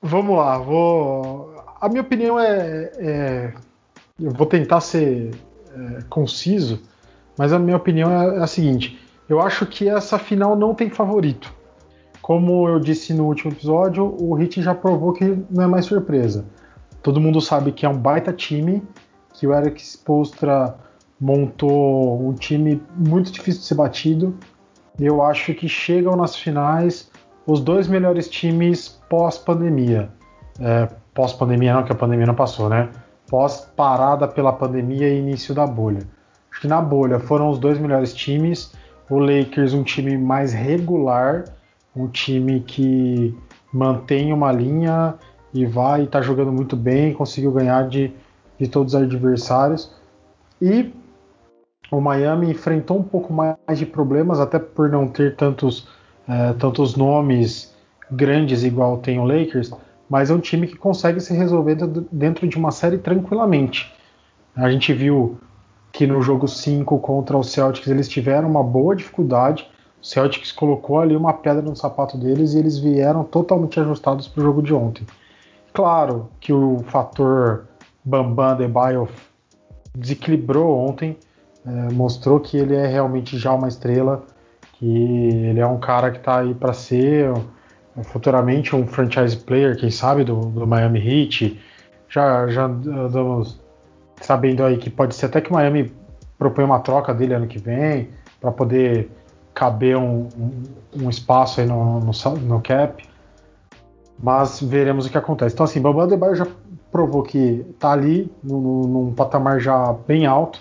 Vamos lá, vou. A minha opinião é. é... Eu vou tentar ser é, conciso, mas a minha opinião é, é a seguinte: eu acho que essa final não tem favorito. Como eu disse no último episódio, o Hit já provou que não é mais surpresa. Todo mundo sabe que é um baita time, que o Eric Spolstra montou um time muito difícil de ser batido. Eu acho que chegam nas finais os dois melhores times pós-pandemia. É, pós-pandemia não, que a pandemia não passou, né? Pós-parada pela pandemia e início da bolha. Acho que na bolha foram os dois melhores times o Lakers um time mais regular, um time que mantém uma linha e vai tá jogando muito bem, conseguiu ganhar de, de todos os adversários. E o Miami enfrentou um pouco mais de problemas, até por não ter tantos, é, tantos nomes grandes igual tem o Lakers, mas é um time que consegue se resolver dentro de uma série tranquilamente. A gente viu que no jogo 5 contra o Celtics eles tiveram uma boa dificuldade. O Celtics colocou ali uma pedra no sapato deles e eles vieram totalmente ajustados para o jogo de ontem. Claro que o fator Bambam Adebayo desequilibrou ontem, é, mostrou que ele é realmente já uma estrela, que ele é um cara que está aí para ser futuramente um franchise player, quem sabe, do, do Miami Heat. Já, já damos sabendo aí que pode ser até que o Miami propõe uma troca dele ano que vem para poder caber um, um, um, espaço aí no, no, no, cap. Mas veremos o que acontece. Então, assim, Bambam Adebayo já provou que está ali no, num patamar já bem alto.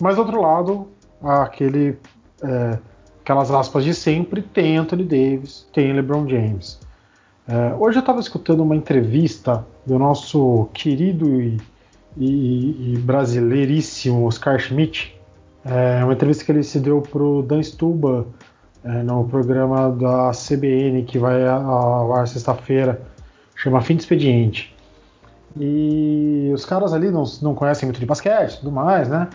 Mas, do outro lado, aquele, é, aquelas aspas de sempre, tem Anthony Davis, tem LeBron James. É, hoje eu estava escutando uma entrevista do nosso querido e e, e brasileiríssimo Oscar Schmidt. É uma entrevista que ele se deu para o Dan Stuba é, no programa da CBN que vai ao ar sexta-feira, chama Fim de Expediente. E os caras ali não, não conhecem muito de basquete tudo mais, né?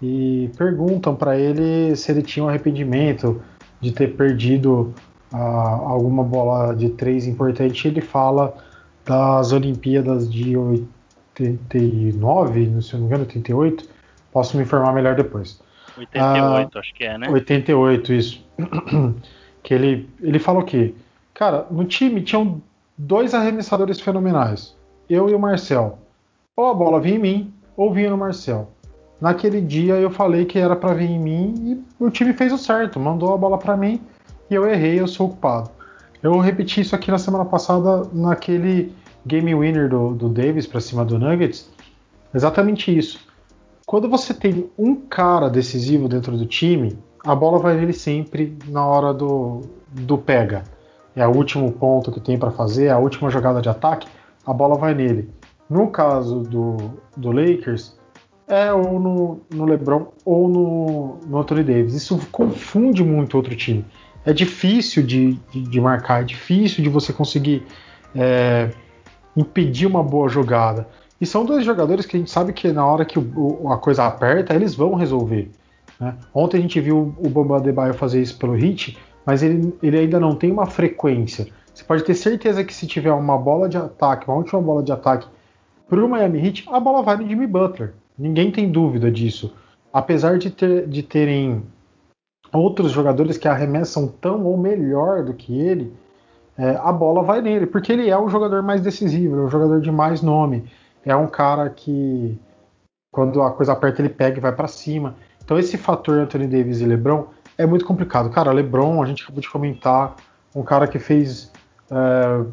E perguntam para ele se ele tinha um arrependimento de ter perdido ah, alguma bola de três importante. Ele fala das Olimpíadas de 89, se não me engano, 88. Posso me informar melhor depois. 88, ah, acho que é, né? 88, isso. que ele, ele falou que, cara, no time tinham dois arremessadores fenomenais, eu e o Marcel. Ou a bola vinha em mim, ou vinha no Marcel. Naquele dia eu falei que era para vir em mim e o time fez o certo, mandou a bola para mim e eu errei, eu sou culpado. Eu repeti isso aqui na semana passada naquele game winner do, do Davis para cima do Nuggets, exatamente isso. Quando você tem um cara decisivo dentro do time, a bola vai nele sempre na hora do, do pega. É o último ponto que tem para fazer, é a última jogada de ataque, a bola vai nele. No caso do, do Lakers, é ou no, no LeBron ou no, no Anthony Davis. Isso confunde muito outro time. É difícil de, de, de marcar, é difícil de você conseguir é, impedir uma boa jogada. E são dois jogadores que a gente sabe que na hora que o, a coisa aperta, eles vão resolver. Né? Ontem a gente viu o Bamba Adebayo fazer isso pelo hit, mas ele, ele ainda não tem uma frequência. Você pode ter certeza que se tiver uma bola de ataque, uma última bola de ataque para o Miami Heat, a bola vai no Jimmy Butler. Ninguém tem dúvida disso. Apesar de, ter, de terem outros jogadores que arremessam tão ou melhor do que ele, é, a bola vai nele, porque ele é o jogador mais decisivo, é o jogador de mais nome, é um cara que quando a coisa aperta ele pega e vai para cima. Então esse fator Anthony Davis e LeBron é muito complicado. Cara, LeBron, a gente acabou de comentar, um cara que fez é,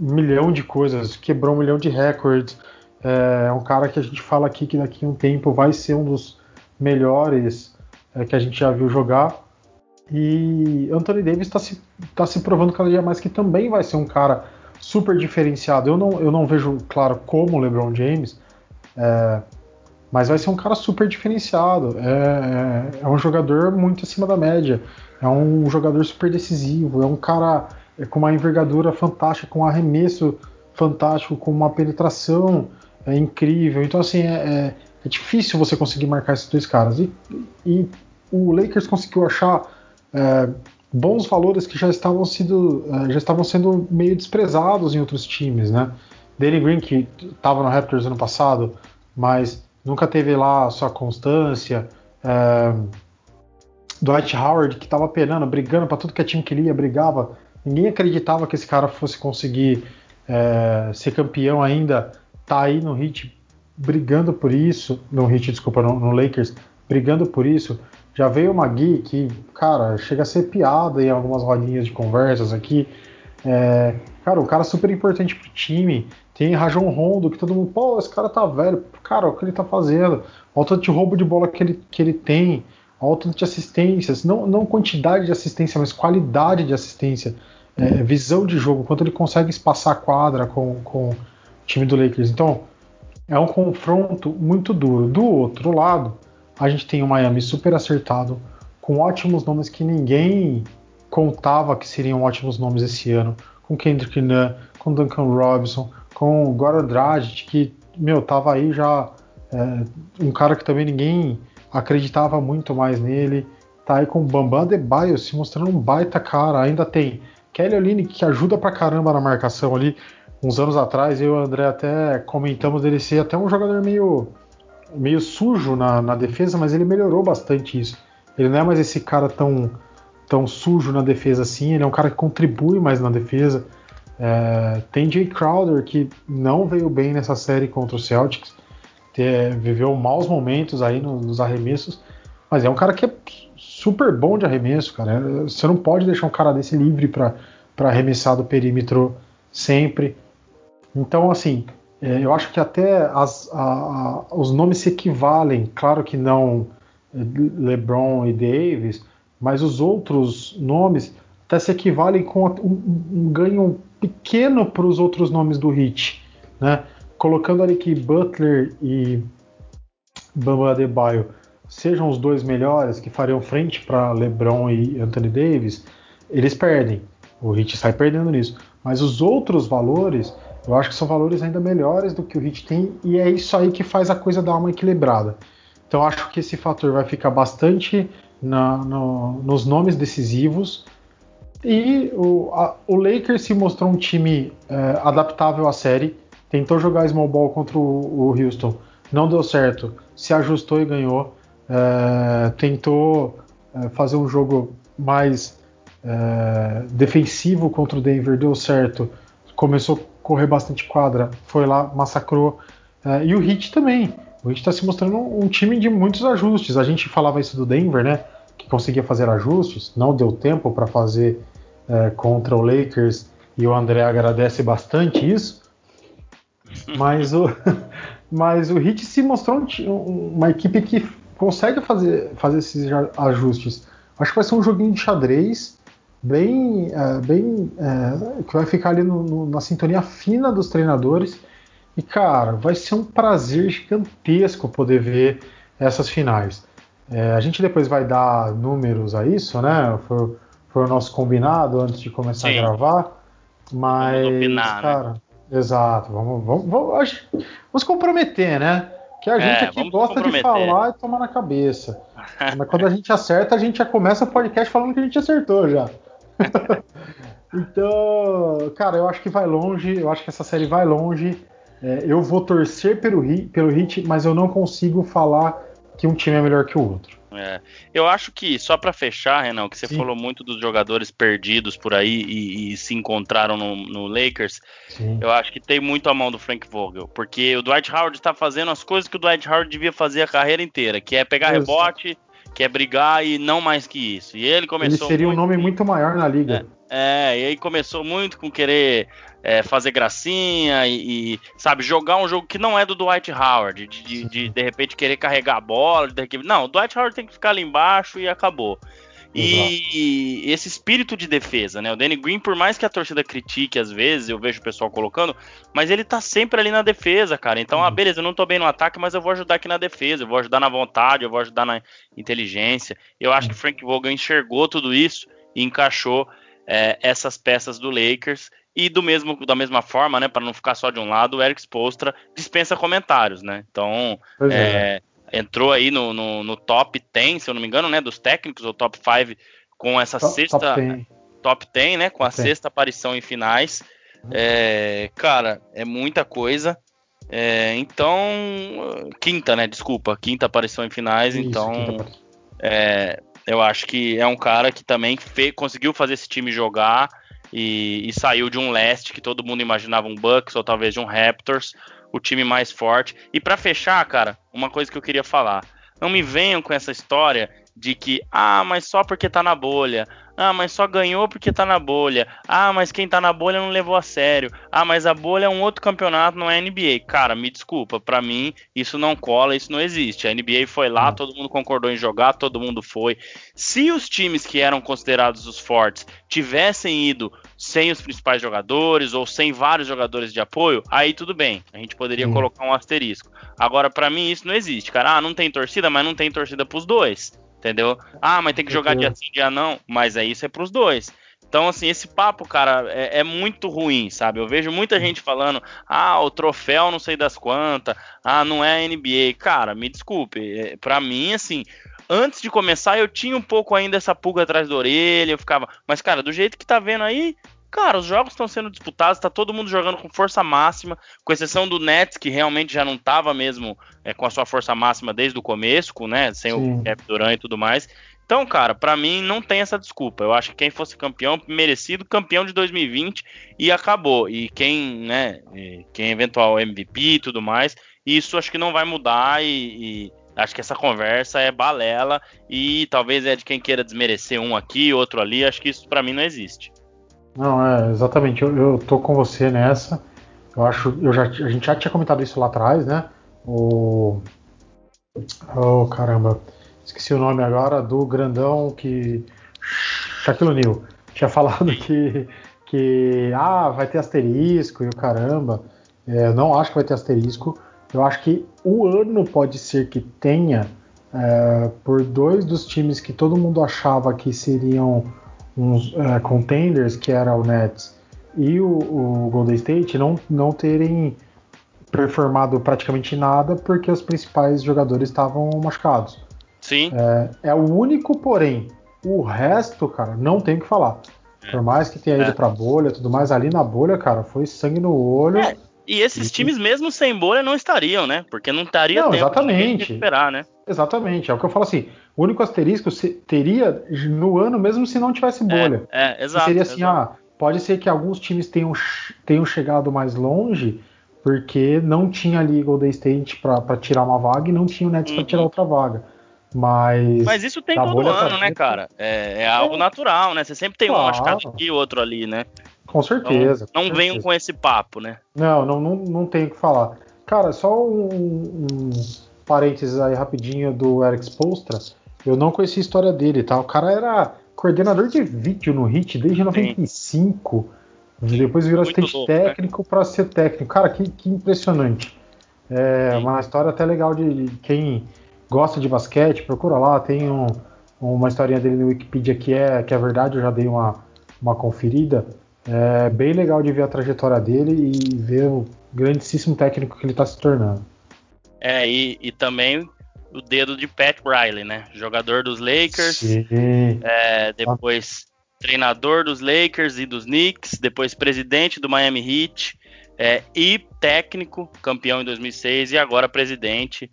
um milhão de coisas, quebrou um milhão de recordes, é, um cara que a gente fala aqui que daqui a um tempo vai ser um dos melhores é, que a gente já viu jogar. E Anthony Davis está se, tá se provando cada dia mais que também vai ser um cara super diferenciado. Eu não, eu não vejo, claro, como o LeBron James, é, mas vai ser um cara super diferenciado. É, é, é, um jogador muito acima da média. É um jogador super decisivo. É um cara é, com uma envergadura fantástica, com um arremesso fantástico, com uma penetração é, incrível. Então, assim, é, é, difícil você conseguir marcar esses dois caras. E, e o Lakers conseguiu achar é, bons valores que já estavam, sido, é, já estavam sendo meio desprezados em outros times, né? Danny Green, que estava no Raptors ano passado, mas nunca teve lá a sua constância. É, Dwight Howard, que estava penando, brigando para tudo que é time que ele ia, brigava. Ninguém acreditava que esse cara fosse conseguir é, ser campeão ainda. Tá aí no Heat brigando por isso, no Heat, desculpa, no, no Lakers, brigando por isso. Já veio uma Gui que, cara, chega a ser piada em algumas rodinhas de conversas aqui. É, cara, um cara super importante pro time. Tem Rajon Rondo, que todo mundo, pô, esse cara tá velho. Cara, o que ele tá fazendo? Olha o tanto de roubo de bola que ele, que ele tem. alto de assistências, não, não quantidade de assistência, mas qualidade de assistência, é, visão de jogo, quanto ele consegue espaçar a quadra com, com o time do Lakers. Então, é um confronto muito duro. Do outro lado, a gente tem o Miami super acertado, com ótimos nomes que ninguém contava que seriam ótimos nomes esse ano, com Kendrick Nunn, com Duncan Robinson, com Goran Dragic, que, meu, tava aí já é, um cara que também ninguém acreditava muito mais nele, tá aí com Bambam Adebayo se mostrando um baita cara, ainda tem Kelly Olynyk que ajuda pra caramba na marcação ali, uns anos atrás eu e o André até comentamos dele ser até um jogador meio meio sujo na, na defesa, mas ele melhorou bastante isso. Ele não é mais esse cara tão tão sujo na defesa assim, ele é um cara que contribui mais na defesa. É, tem Jay Crowder que não veio bem nessa série contra o Celtics, ter, viveu maus momentos aí nos, nos arremessos, mas é um cara que é super bom de arremesso, cara. Você não pode deixar um cara desse livre para arremessar do perímetro sempre. Então, assim, é, eu acho que até as, a, a, os nomes se equivalem, claro que não é, LeBron e Davis, mas os outros nomes até se equivalem com um, um ganho pequeno para os outros nomes do Hit, né? Colocando ali que Butler e Bamba Adebayo sejam os dois melhores que fariam frente para LeBron e Anthony Davis, eles perdem. O Hit sai perdendo nisso. Mas os outros valores, eu acho que são valores ainda melhores do que o Hit tem e é isso aí que faz a coisa dar uma equilibrada. Então acho que esse fator vai ficar bastante na, no, nos nomes decisivos. E o, a, o Lakers se mostrou um time é, adaptável à série. Tentou jogar small ball contra o, o, Houston, não deu certo. Se ajustou e ganhou. É, tentou é, fazer um jogo mais é, defensivo contra o Denver, deu certo. Começou correr bastante quadra, foi lá, massacrou. É, e o Heat também. O Heat está se mostrando um time de muitos ajustes. A gente falava isso do Denver, né? Que conseguia fazer ajustes, não deu tempo para fazer é, contra o Lakers e o André agradece bastante isso. Mas o, mas o Heat se mostrou um, uma equipe que consegue fazer, fazer esses ajustes. Acho que vai ser um joguinho de xadrez bem, é, bem é, que vai ficar ali no, no, na sintonia fina dos treinadores e, cara, vai ser um prazer gigantesco poder ver essas finais. É, a gente depois vai dar números a isso, né? Foi, foi o nosso combinado antes de começar Sim. a gravar. Mas, vamos opinar, né? cara, né? exato, vamos, vamos, vamos, vamos comprometer, né? Que a é, gente aqui gosta de falar e tomar na cabeça. Mas quando a gente acerta, a gente já começa o podcast falando que a gente acertou já. então, cara, eu acho que vai longe, eu acho que essa série vai longe. É, eu vou torcer pelo, pelo Hit, mas eu não consigo falar que um time é melhor que o outro. É, eu acho que, só para fechar, Renan, que você Sim. falou muito dos jogadores perdidos por aí e, e se encontraram no, no Lakers, Sim. eu acho que tem muito a mão do Frank Vogel, porque o Dwight Howard está fazendo as coisas que o Dwight Howard devia fazer a carreira inteira, que é pegar Exato. rebote, que é brigar e não mais que isso. E ele começou. Ele seria muito, um nome muito maior na liga. É, é, e aí começou muito com querer é, fazer gracinha e, e, sabe, jogar um jogo que não é do Dwight Howard, de de, de, de repente querer carregar a bola. De, não, o Dwight Howard tem que ficar ali embaixo e acabou. E Exato. esse espírito de defesa, né? O Danny Green, por mais que a torcida critique às vezes, eu vejo o pessoal colocando, mas ele tá sempre ali na defesa, cara. Então, ah, uhum. ah, beleza, eu não tô bem no ataque, mas eu vou ajudar aqui na defesa, eu vou ajudar na vontade, eu vou ajudar na inteligência. Eu acho que uhum. Frank Vogel enxergou tudo isso e encaixou é, essas peças do Lakers e do mesmo, da mesma forma, né, para não ficar só de um lado, o Eric Spolstra dispensa comentários, né? Então, é, é. Entrou aí no, no, no, top 10, se eu não me engano, né, dos técnicos, ou top 5, com essa top, sexta. Top 10. top 10, né? Com a sexta aparição em finais. É, cara, é muita coisa. É, então, quinta, né? Desculpa, quinta aparição em finais. Isso, então, é, eu acho que é um cara que também fez, conseguiu fazer esse time jogar e, e, saiu de um leste que todo mundo imaginava um Bucks ou talvez de um Raptors, o time mais forte. E para fechar, cara, uma coisa que eu queria falar. Não me venham com essa história de que, ah, mas só porque tá na bolha. Ah, mas só ganhou porque tá na bolha. Ah, mas quem tá na bolha não levou a sério. Ah, mas a bolha é um outro campeonato, não é NBA. Cara, me desculpa, para mim isso não cola, isso não existe. A NBA foi lá, todo mundo concordou em jogar, todo mundo foi. Se os times que eram considerados os fortes tivessem ido sem os principais jogadores ou sem vários jogadores de apoio, aí tudo bem. A gente poderia colocar um asterisco. Agora, para mim, isso não existe, cara. Ah, não tem torcida, mas não tem torcida pros dois. Entendeu? Ah, mas tem que jogar dia sim, dia não. Mas é isso é pros dois. Então, assim, esse papo, cara, é, é, muito ruim, sabe? Eu vejo muita gente falando, ah, o troféu não sei das quantas, ah, não é NBA. Cara, me desculpe, é, para mim, assim, antes de começar eu tinha um pouco ainda essa pulga atrás da orelha, eu ficava, mas, cara, do jeito que tá vendo aí, Cara, os jogos estão sendo disputados, tá todo mundo jogando com força máxima, com exceção do Nets, que realmente já não tava mesmo é, com a sua força máxima desde o começo, com, né, sem Sim. o Kevin Durant e tudo mais. Então, cara, para mim não tem essa desculpa. Eu acho que quem fosse campeão, merecido, campeão de 2020 e acabou. E quem, né, quem eventual MVP e tudo mais, isso acho que não vai mudar e, e acho que essa conversa é balela e talvez é de quem queira desmerecer um aqui, outro ali. Acho que isso para mim não existe. Não, é, exatamente. Eu, eu tô com você nessa. Eu acho. Eu já, a gente já tinha comentado isso lá atrás, né? O. Oh, caramba. Esqueci o nome agora do grandão que. Shaquille O'Neal. Tinha falado que. Que. Ah, vai ter asterisco e o caramba. É, não acho que vai ter asterisco. Eu acho que o ano pode ser que tenha. É, por dois dos times que todo mundo achava que seriam uns uh, contenders, que era o Nets e o, o Golden State, não, não terem performado praticamente nada porque os principais jogadores estavam machucados. Sim. É, é, o único, porém. O resto, cara, não tem o que falar. É. Por mais que tenha ido é. pra bolha tudo mais, ali na bolha, cara, foi sangue no olho. É, e esses times, mesmo sem bolha, não estariam, né? Porque não estaria não, tempo exatamente. de recuperar, né? Exatamente. É o que eu falo assim. O único asterisco teria no ano mesmo se não tivesse bolha. É, é exato. seria assim, exato. ah, pode ser que alguns times tenham, tenham chegado mais longe porque não tinha ali Golden State para tirar uma vaga e não tinha o Nets uhum. para tirar outra vaga. Mas. Mas isso tem todo ano, né, cara? É, é algo é. natural, né? Você sempre tem claro. um machucado aqui e outro ali, né? Com certeza. Então, não com venham com esse papo, né? Não, não, não, não tenho o que falar. Cara, só um, um parênteses aí rapidinho do Eric Spolstra. Eu não conhecia a história dele, tá? O cara era coordenador de vídeo no Hit desde 95. Sim. Depois virou assistente né? técnico né? para ser técnico. Cara, que, que impressionante. É Sim. uma história até legal de, de, quem gosta de basquete, procura lá, tem um, uma historinha dele no Wikipedia que é, que é verdade, eu já dei uma, uma conferida. É bem legal de ver a trajetória dele e ver o grandíssimo técnico que ele está se tornando. É, e, e também o dedo de Pat Riley, né? Jogador dos Lakers, é, depois treinador dos Lakers e dos Knicks, depois presidente do Miami Heat é, e técnico, campeão em 2006 e agora presidente.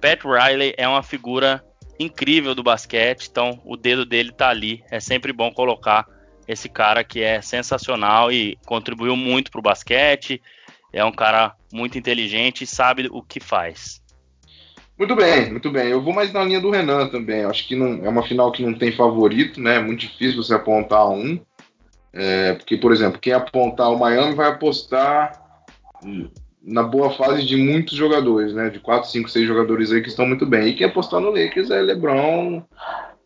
Pat Riley é uma figura incrível do basquete, então o dedo dele tá ali. É sempre bom colocar esse cara que é sensacional e contribuiu muito para o basquete. É um cara muito inteligente e sabe o que faz. Muito bem, muito bem. Eu vou mais na linha do Renan também. Acho que não é uma final que não tem favorito, né? É muito difícil você apontar um. É, porque, por exemplo, quem apontar o Miami vai apostar na boa fase de muitos jogadores, né? De 4, 5, 6 jogadores aí que estão muito bem. E quem apostar no Lakers é LeBron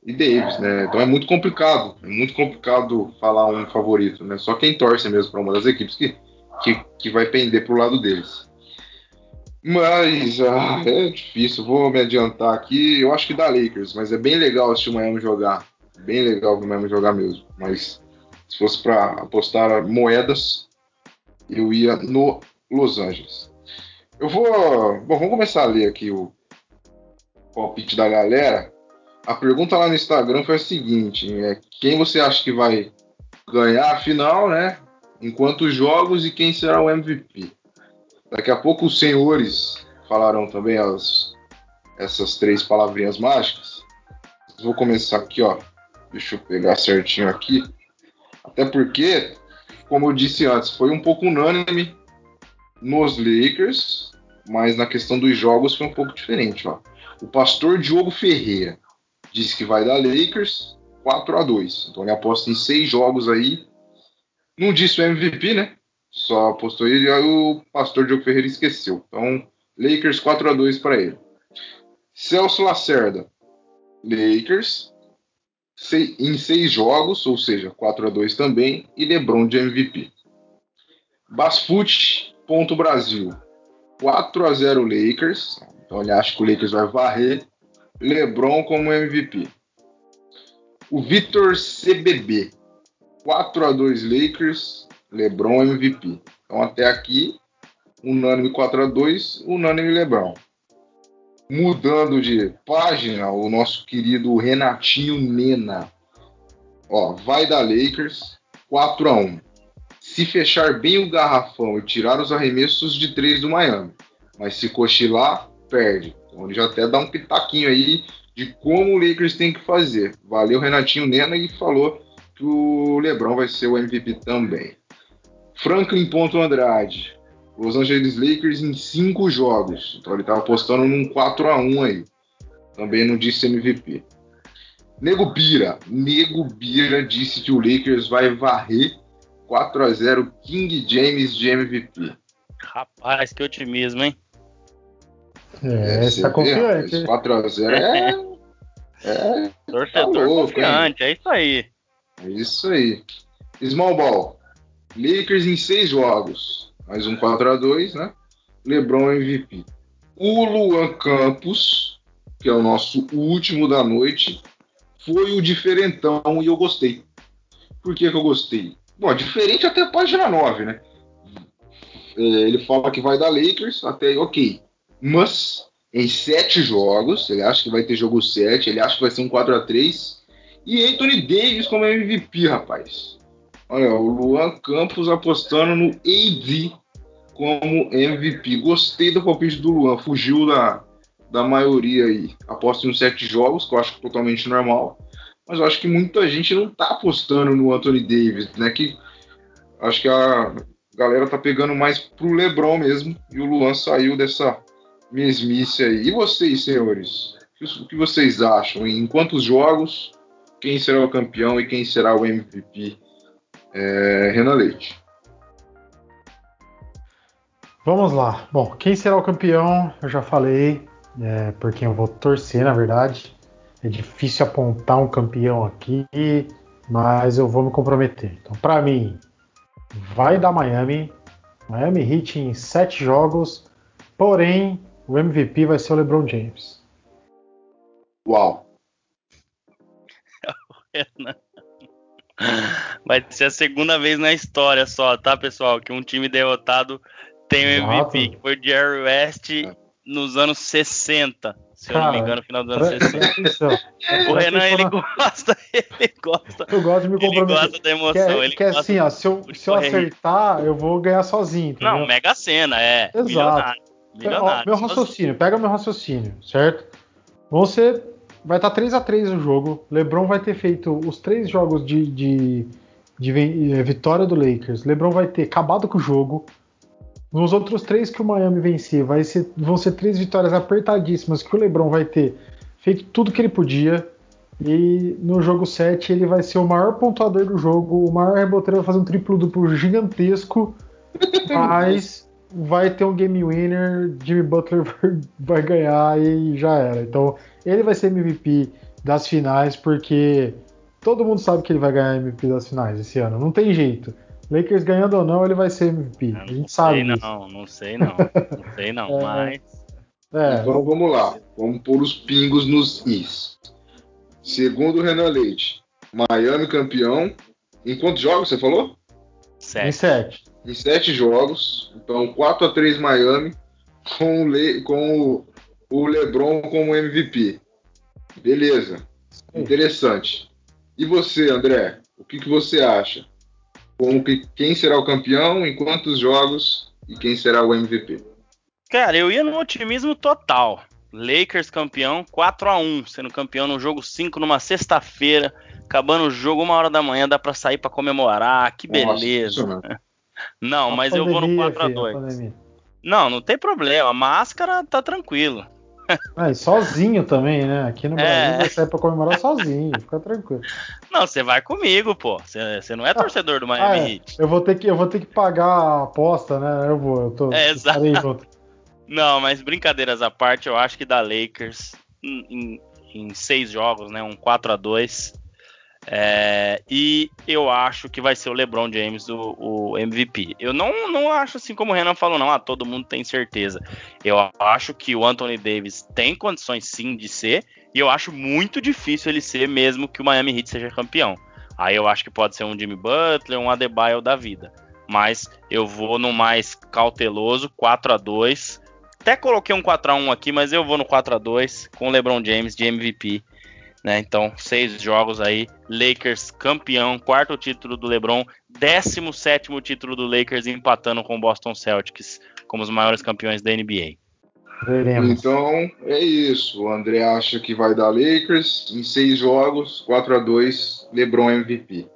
e Davis, né? Então é muito complicado. É muito complicado falar um favorito, né? Só quem torce mesmo para uma das equipes que, que, que vai pender pro lado deles. Mas ah, é difícil, vou me adiantar aqui. Eu acho que dá Lakers, mas é bem legal assistir o Miami jogar. Bem legal o Miami jogar mesmo. Mas se fosse para apostar moedas, eu ia no Los Angeles. Eu vou. Bom, vamos começar a ler aqui o palpite da galera. A pergunta lá no Instagram foi a seguinte: é, quem você acha que vai ganhar a final, né? Em quantos jogos e quem será o MVP? Daqui a pouco os senhores falarão também as, essas três palavrinhas mágicas. Vou começar aqui, ó. Deixa eu pegar certinho aqui. Até porque, como eu disse antes, foi um pouco unânime nos Lakers, mas na questão dos jogos foi um pouco diferente, ó. O pastor Diogo Ferreira disse que vai dar Lakers 4 a 2 Então ele aposta em seis jogos aí. Não disse o MVP, né? Só apostou ele e o pastor Diogo Ferreira esqueceu. Então, Lakers 4 a 2 para ele. Celso Lacerda, Lakers em seis jogos, ou seja, 4 a 2 também, e LeBron de MVP. Basfute, ponto Brasil, 4 a 0 Lakers. Então ele acha que o Lakers vai varrer LeBron como MVP. O Vitor CBB, 4 a 2 Lakers, LeBron MVP. Então até aqui, unânime 4 a 2, unânime LeBron. Mudando de página, o nosso querido Renatinho Nena. Ó, vai da Lakers 4 a 1. Se fechar bem o garrafão e tirar os arremessos de 3 do Miami, mas se cochilar, perde. Então ele já até dá um pitaquinho aí de como o Lakers tem que fazer. Valeu Renatinho Nena e falou que o LeBron vai ser o MVP também. Franklin Ponto Andrade. Los Angeles Lakers em cinco jogos. Então ele estava apostando num 4 a 1 aí. Também não disse MVP. Nego Bira. Nego Bira disse que o Lakers vai varrer 4 a 0 King James de MVP. Rapaz, que otimismo, hein? É, é tá confiante. 4 a 0 é. é Torcedor tá louco, confiante, hein? é isso aí. É isso aí. Small ball. Lakers em seis jogos. Mais um 4x2, né? LeBron MVP. O Luan Campos, que é o nosso último da noite, foi o diferentão e eu gostei. Por que, que eu gostei? Bom, diferente até a página 9, né? É, ele fala que vai dar Lakers, até aí, ok. Mas, em sete jogos, ele acha que vai ter jogo 7, ele acha que vai ser um 4 a 3 E Anthony Davis como MVP, rapaz. Olha, o Luan Campos apostando no AD como MVP. Gostei do palpite do Luan, fugiu da, da maioria aí. Aposta em sete jogos, que eu acho totalmente normal. Mas eu acho que muita gente não tá apostando no Anthony Davis, né? Que acho que a galera tá pegando mais pro LeBron mesmo. E o Luan saiu dessa mesmice aí. E vocês, senhores? O que vocês acham? Em quantos jogos? Quem será o campeão e quem será o MVP é, Renan Leite. Vamos lá. Bom, quem será o campeão? Eu já falei, é, por quem eu vou torcer, na verdade. É difícil apontar um campeão aqui, mas eu vou me comprometer. Então, para mim, vai dar Miami. Miami Heat em sete jogos, porém, o MVP vai ser o LeBron James. Uau! Renan. Vai ser a segunda vez na história só, tá, pessoal? Que um time derrotado tem o MVP, que foi o Jerry West nos anos 60. Se Cara, eu não me engano, no final dos anos 60. o Renan, ele gosta, ele gosta. Eu gosto de me comprometer. Ele gosta da emoção. Que é, ele que é assim, ó, se eu, se eu acertar, eu vou ganhar sozinho. Entendeu? Não, mega cena, é. Exato. Milionário. Milionário. Meu raciocínio, pega meu raciocínio, certo? Ser vai estar tá 3 a 3 o jogo. LeBron vai ter feito os três jogos de, de, de, eh, vitória do Lakers. LeBron vai ter acabado com o jogo. Nos outros três que o Miami vencer, vai ser, vão ser três vitórias apertadíssimas que o LeBron vai ter feito tudo que ele podia. E no jogo 7 ele vai ser o maior pontuador do jogo, o maior reboteiro, vai fazer um triplo duplo gigantesco. mas vai ter um game winner, Jimmy Butler vai ganhar e já era. Então ele vai ser MVP das finais porque todo mundo sabe que ele vai ganhar MVP das finais esse ano. Não tem jeito. Lakers ganhando ou não, ele vai ser MVP. a gente sabe. Não, disso. não sei não. Não sei não, é, mas. É. Então vamos lá. Vamos pôr os pingos nos is. Segundo o Renan Leite, Miami campeão. Em quantos jogos você falou? Sete. Em sete em sete jogos. Então, 4 a 3 Miami, com o, Le, com o, o LeBron como MVP. Beleza. Interessante. E você, André? O que, que você acha? Como que, quem será o campeão, em quantos jogos e quem será o MVP? Cara, eu ia no otimismo total. Lakers campeão 4 a 1 sendo campeão no jogo 5 numa sexta-feira, acabando o jogo uma hora da manhã, dá para sair para comemorar, que beleza. Nossa, não, mas pandemia, eu vou no 4x2. Não, não tem problema. A máscara tá tranquilo. Ah, e sozinho também, né? Aqui no Brasil é. vai sair pra comemorar sozinho, fica tranquilo. Não, você vai comigo, pô. Você não é torcedor do Miami ah, é. Heat. Eu vou, ter que, eu vou ter que pagar a aposta, né? Eu vou, eu tô. É, exato. Não, mas brincadeiras à parte, eu acho que da Lakers em, em seis jogos, né? Um 4 a 2 é, e eu acho que vai ser o LeBron James o, o, MVP. Eu não, não acho assim como o Renan falou, não. Ah, todo mundo tem certeza. Eu acho que o Anthony Davis tem condições sim de ser, e eu acho muito difícil ele ser mesmo que o Miami Heat seja campeão. Aí eu acho que pode ser um Jimmy Butler, um Adebayo da vida. Mas eu vou no mais cauteloso, 4 a 2 Até coloquei um 4 a 1 aqui, mas eu vou no 4 a 2 com o LeBron James de MVP né? Então, seis jogos aí, Lakers campeão, quarto título do LeBron, 17 título do Lakers empatando com o Boston Celtics como os maiores campeões da NBA. Veremos. Então, é isso. O André acha que vai dar Lakers em seis jogos, 4 a 2 LeBron MVP.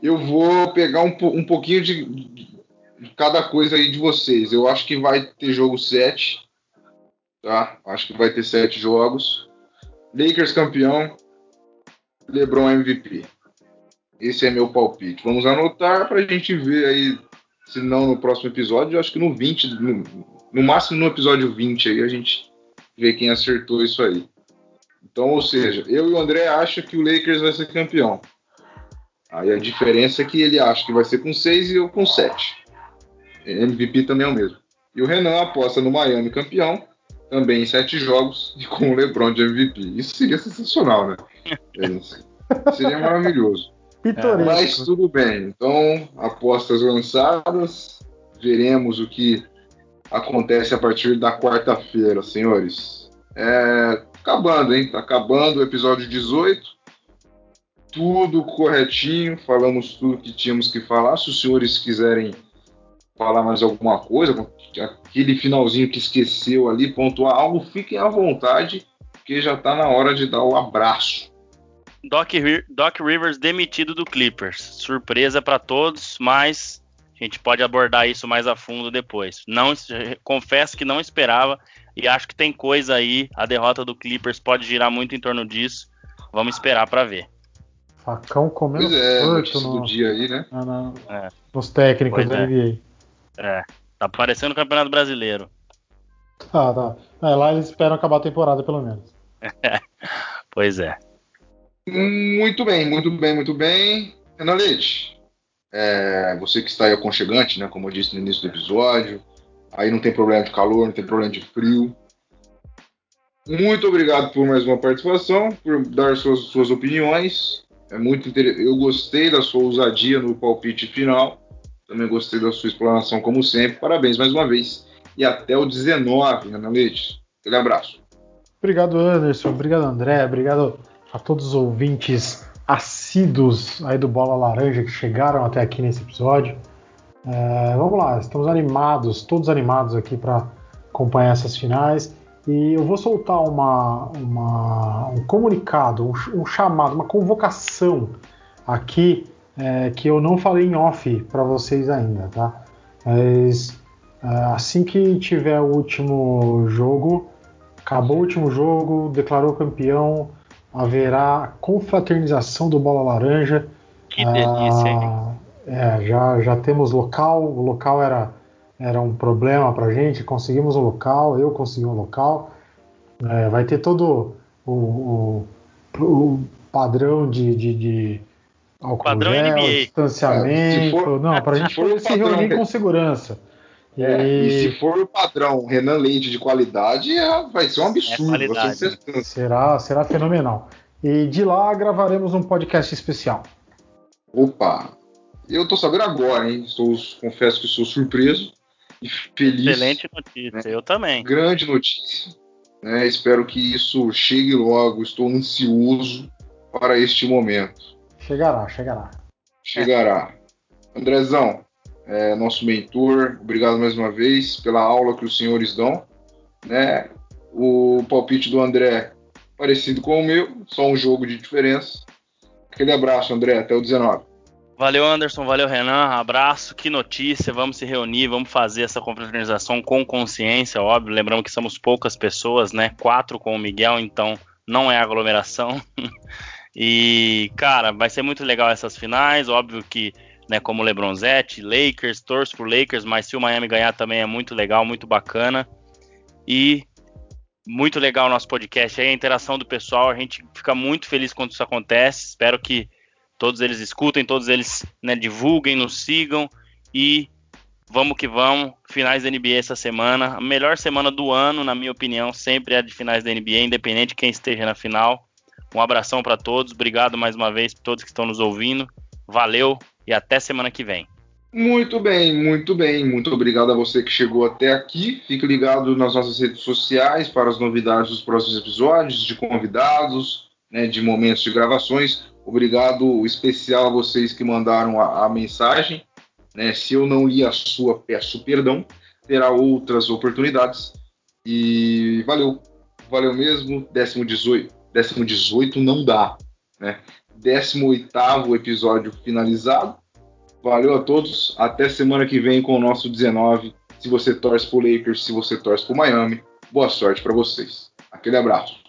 Eu vou pegar um, um pouquinho de, de cada coisa aí de vocês. Eu acho que vai ter jogo 7, tá? Acho que vai ter sete jogos. Lakers campeão, LeBron MVP. Esse é meu palpite. Vamos anotar para a gente ver aí, se não no próximo episódio, acho que no 20, no, no, máximo no episódio 20 aí a gente vê quem acertou isso aí. Então, ou seja, eu e o André acham que o Lakers vai ser campeão. Aí a diferença é que ele acha que vai ser com 6 e eu com 7. MVP também é o mesmo. E o Renan aposta no Miami campeão também em sete jogos e com o LeBron de MVP. Isso seria sensacional, né? É seria maravilhoso. Pitoresco. Mas tudo bem. Então, apostas lançadas. Veremos o que acontece a partir da quarta-feira, senhores. É, acabando, hein? Tá acabando o episódio 18. Tudo corretinho. Falamos tudo que tínhamos que falar. Se os senhores quiserem falar mais alguma coisa, aquele finalzinho que esqueceu ali, pontuar algo, fiquem à vontade, porque já está na hora de dar o abraço. Doc, Doc Rivers demitido do Clippers. Surpresa para todos, mas a gente pode abordar isso mais a fundo depois. Não confesso que não esperava e acho que tem coisa aí. A derrota do Clippers pode girar muito em torno disso. Vamos esperar para ver. Facão comendo pois é, no... do dia aí, né? Ah. É. Nos técnicos da NBA. É, tá parecendo o Campeonato Brasileiro. Tá, tá. É, lá eles esperam acabar a temporada, pelo menos. pois é. Muito bem, muito bem, muito bem. Renan Leite, é, você que está aí aconchegante, né, como eu disse no início do episódio, aí não tem problema de calor, não tem problema de frio. Muito obrigado por mais uma participação, por dar suas, suas opiniões. É muito interessante. Eu gostei da sua ousadia no palpite final. Também gostei da sua explanação, como sempre. Parabéns mais uma vez. E até o 19, Ana Leite. Aquele abraço. Obrigado, Anderson. Obrigado, André. Obrigado a todos os ouvintes assíduos aí do Bola Laranja que chegaram até aqui nesse episódio. É, vamos lá, estamos animados, todos animados aqui para acompanhar essas finais. E eu vou soltar uma, uma um comunicado, um, um chamado, uma convocação aqui é, que eu não falei em off para vocês ainda, tá? Mas é, assim que tiver o último jogo, acabou o último jogo, declarou campeão, haverá confraternização do Bola Laranja. Que delícia, hein? Ah, é, já, já temos local, o local era, era um problema pra gente, conseguimos um local, eu consegui um local. É, vai ter todo o, o, o padrão de, de, de álcool padrão gel, NBA. distanciamento. É, for, não, para a gente poder se reunir com segurança. E... É, e... se for o padrão Renan Leite de qualidade, é, vai ser um absurdo. É será, será fenomenal. E de lá gravaremos um podcast especial. Opa! Eu tô sabendo agora, hein? Estou, confesso que sou surpreso e feliz. Excelente notícia, né? eu também. Grande notícia. Né? Espero que isso chegue logo. Estou ansioso para este momento. Chegará, chegará. Chegará. Andrezão, é, nosso mentor, obrigado mais uma vez pela aula que os senhores dão. Né? O palpite do André parecido com o meu, só um jogo de diferença. Aquele abraço, André, até o 19. Valeu, Anderson. Valeu, Renan. Abraço. Que notícia. Vamos se reunir, vamos fazer essa confraternização com consciência, óbvio. Lembrando que somos poucas pessoas, né? Quatro com o Miguel, então não é aglomeração. e, cara, vai ser muito legal essas finais. Óbvio que, né, como LeBronzete, Lakers, torço pro Lakers, mas se o Miami ganhar também é muito legal, muito bacana. E muito legal o nosso podcast aí, a interação do pessoal. A gente fica muito feliz quando isso acontece. Espero que todos eles escutem, todos eles né, divulguem, nos sigam e vamos que vamos. Finais da NBA essa semana. A melhor semana do ano, na minha opinião, sempre é a de finais da NBA, independente de quem esteja na final. Um abração para todos. Obrigado mais uma vez para todos que estão nos ouvindo. Valeu e até semana que vem. Muito bem, muito bem. Muito obrigado a você que chegou até aqui. Fique ligado nas nossas redes sociais para as novidades dos próximos episódios, de convidados, né, de momentos de gravações. Obrigado especial a vocês que mandaram a, a mensagem. Né? Se eu não li a sua, peço perdão. Terá outras oportunidades. E valeu. Valeu mesmo. Décimo 18, décimo 18 não dá. Né? 18 episódio finalizado. Valeu a todos. Até semana que vem com o nosso 19. Se você torce pro Lakers, se você torce pro Miami, boa sorte para vocês. Aquele abraço.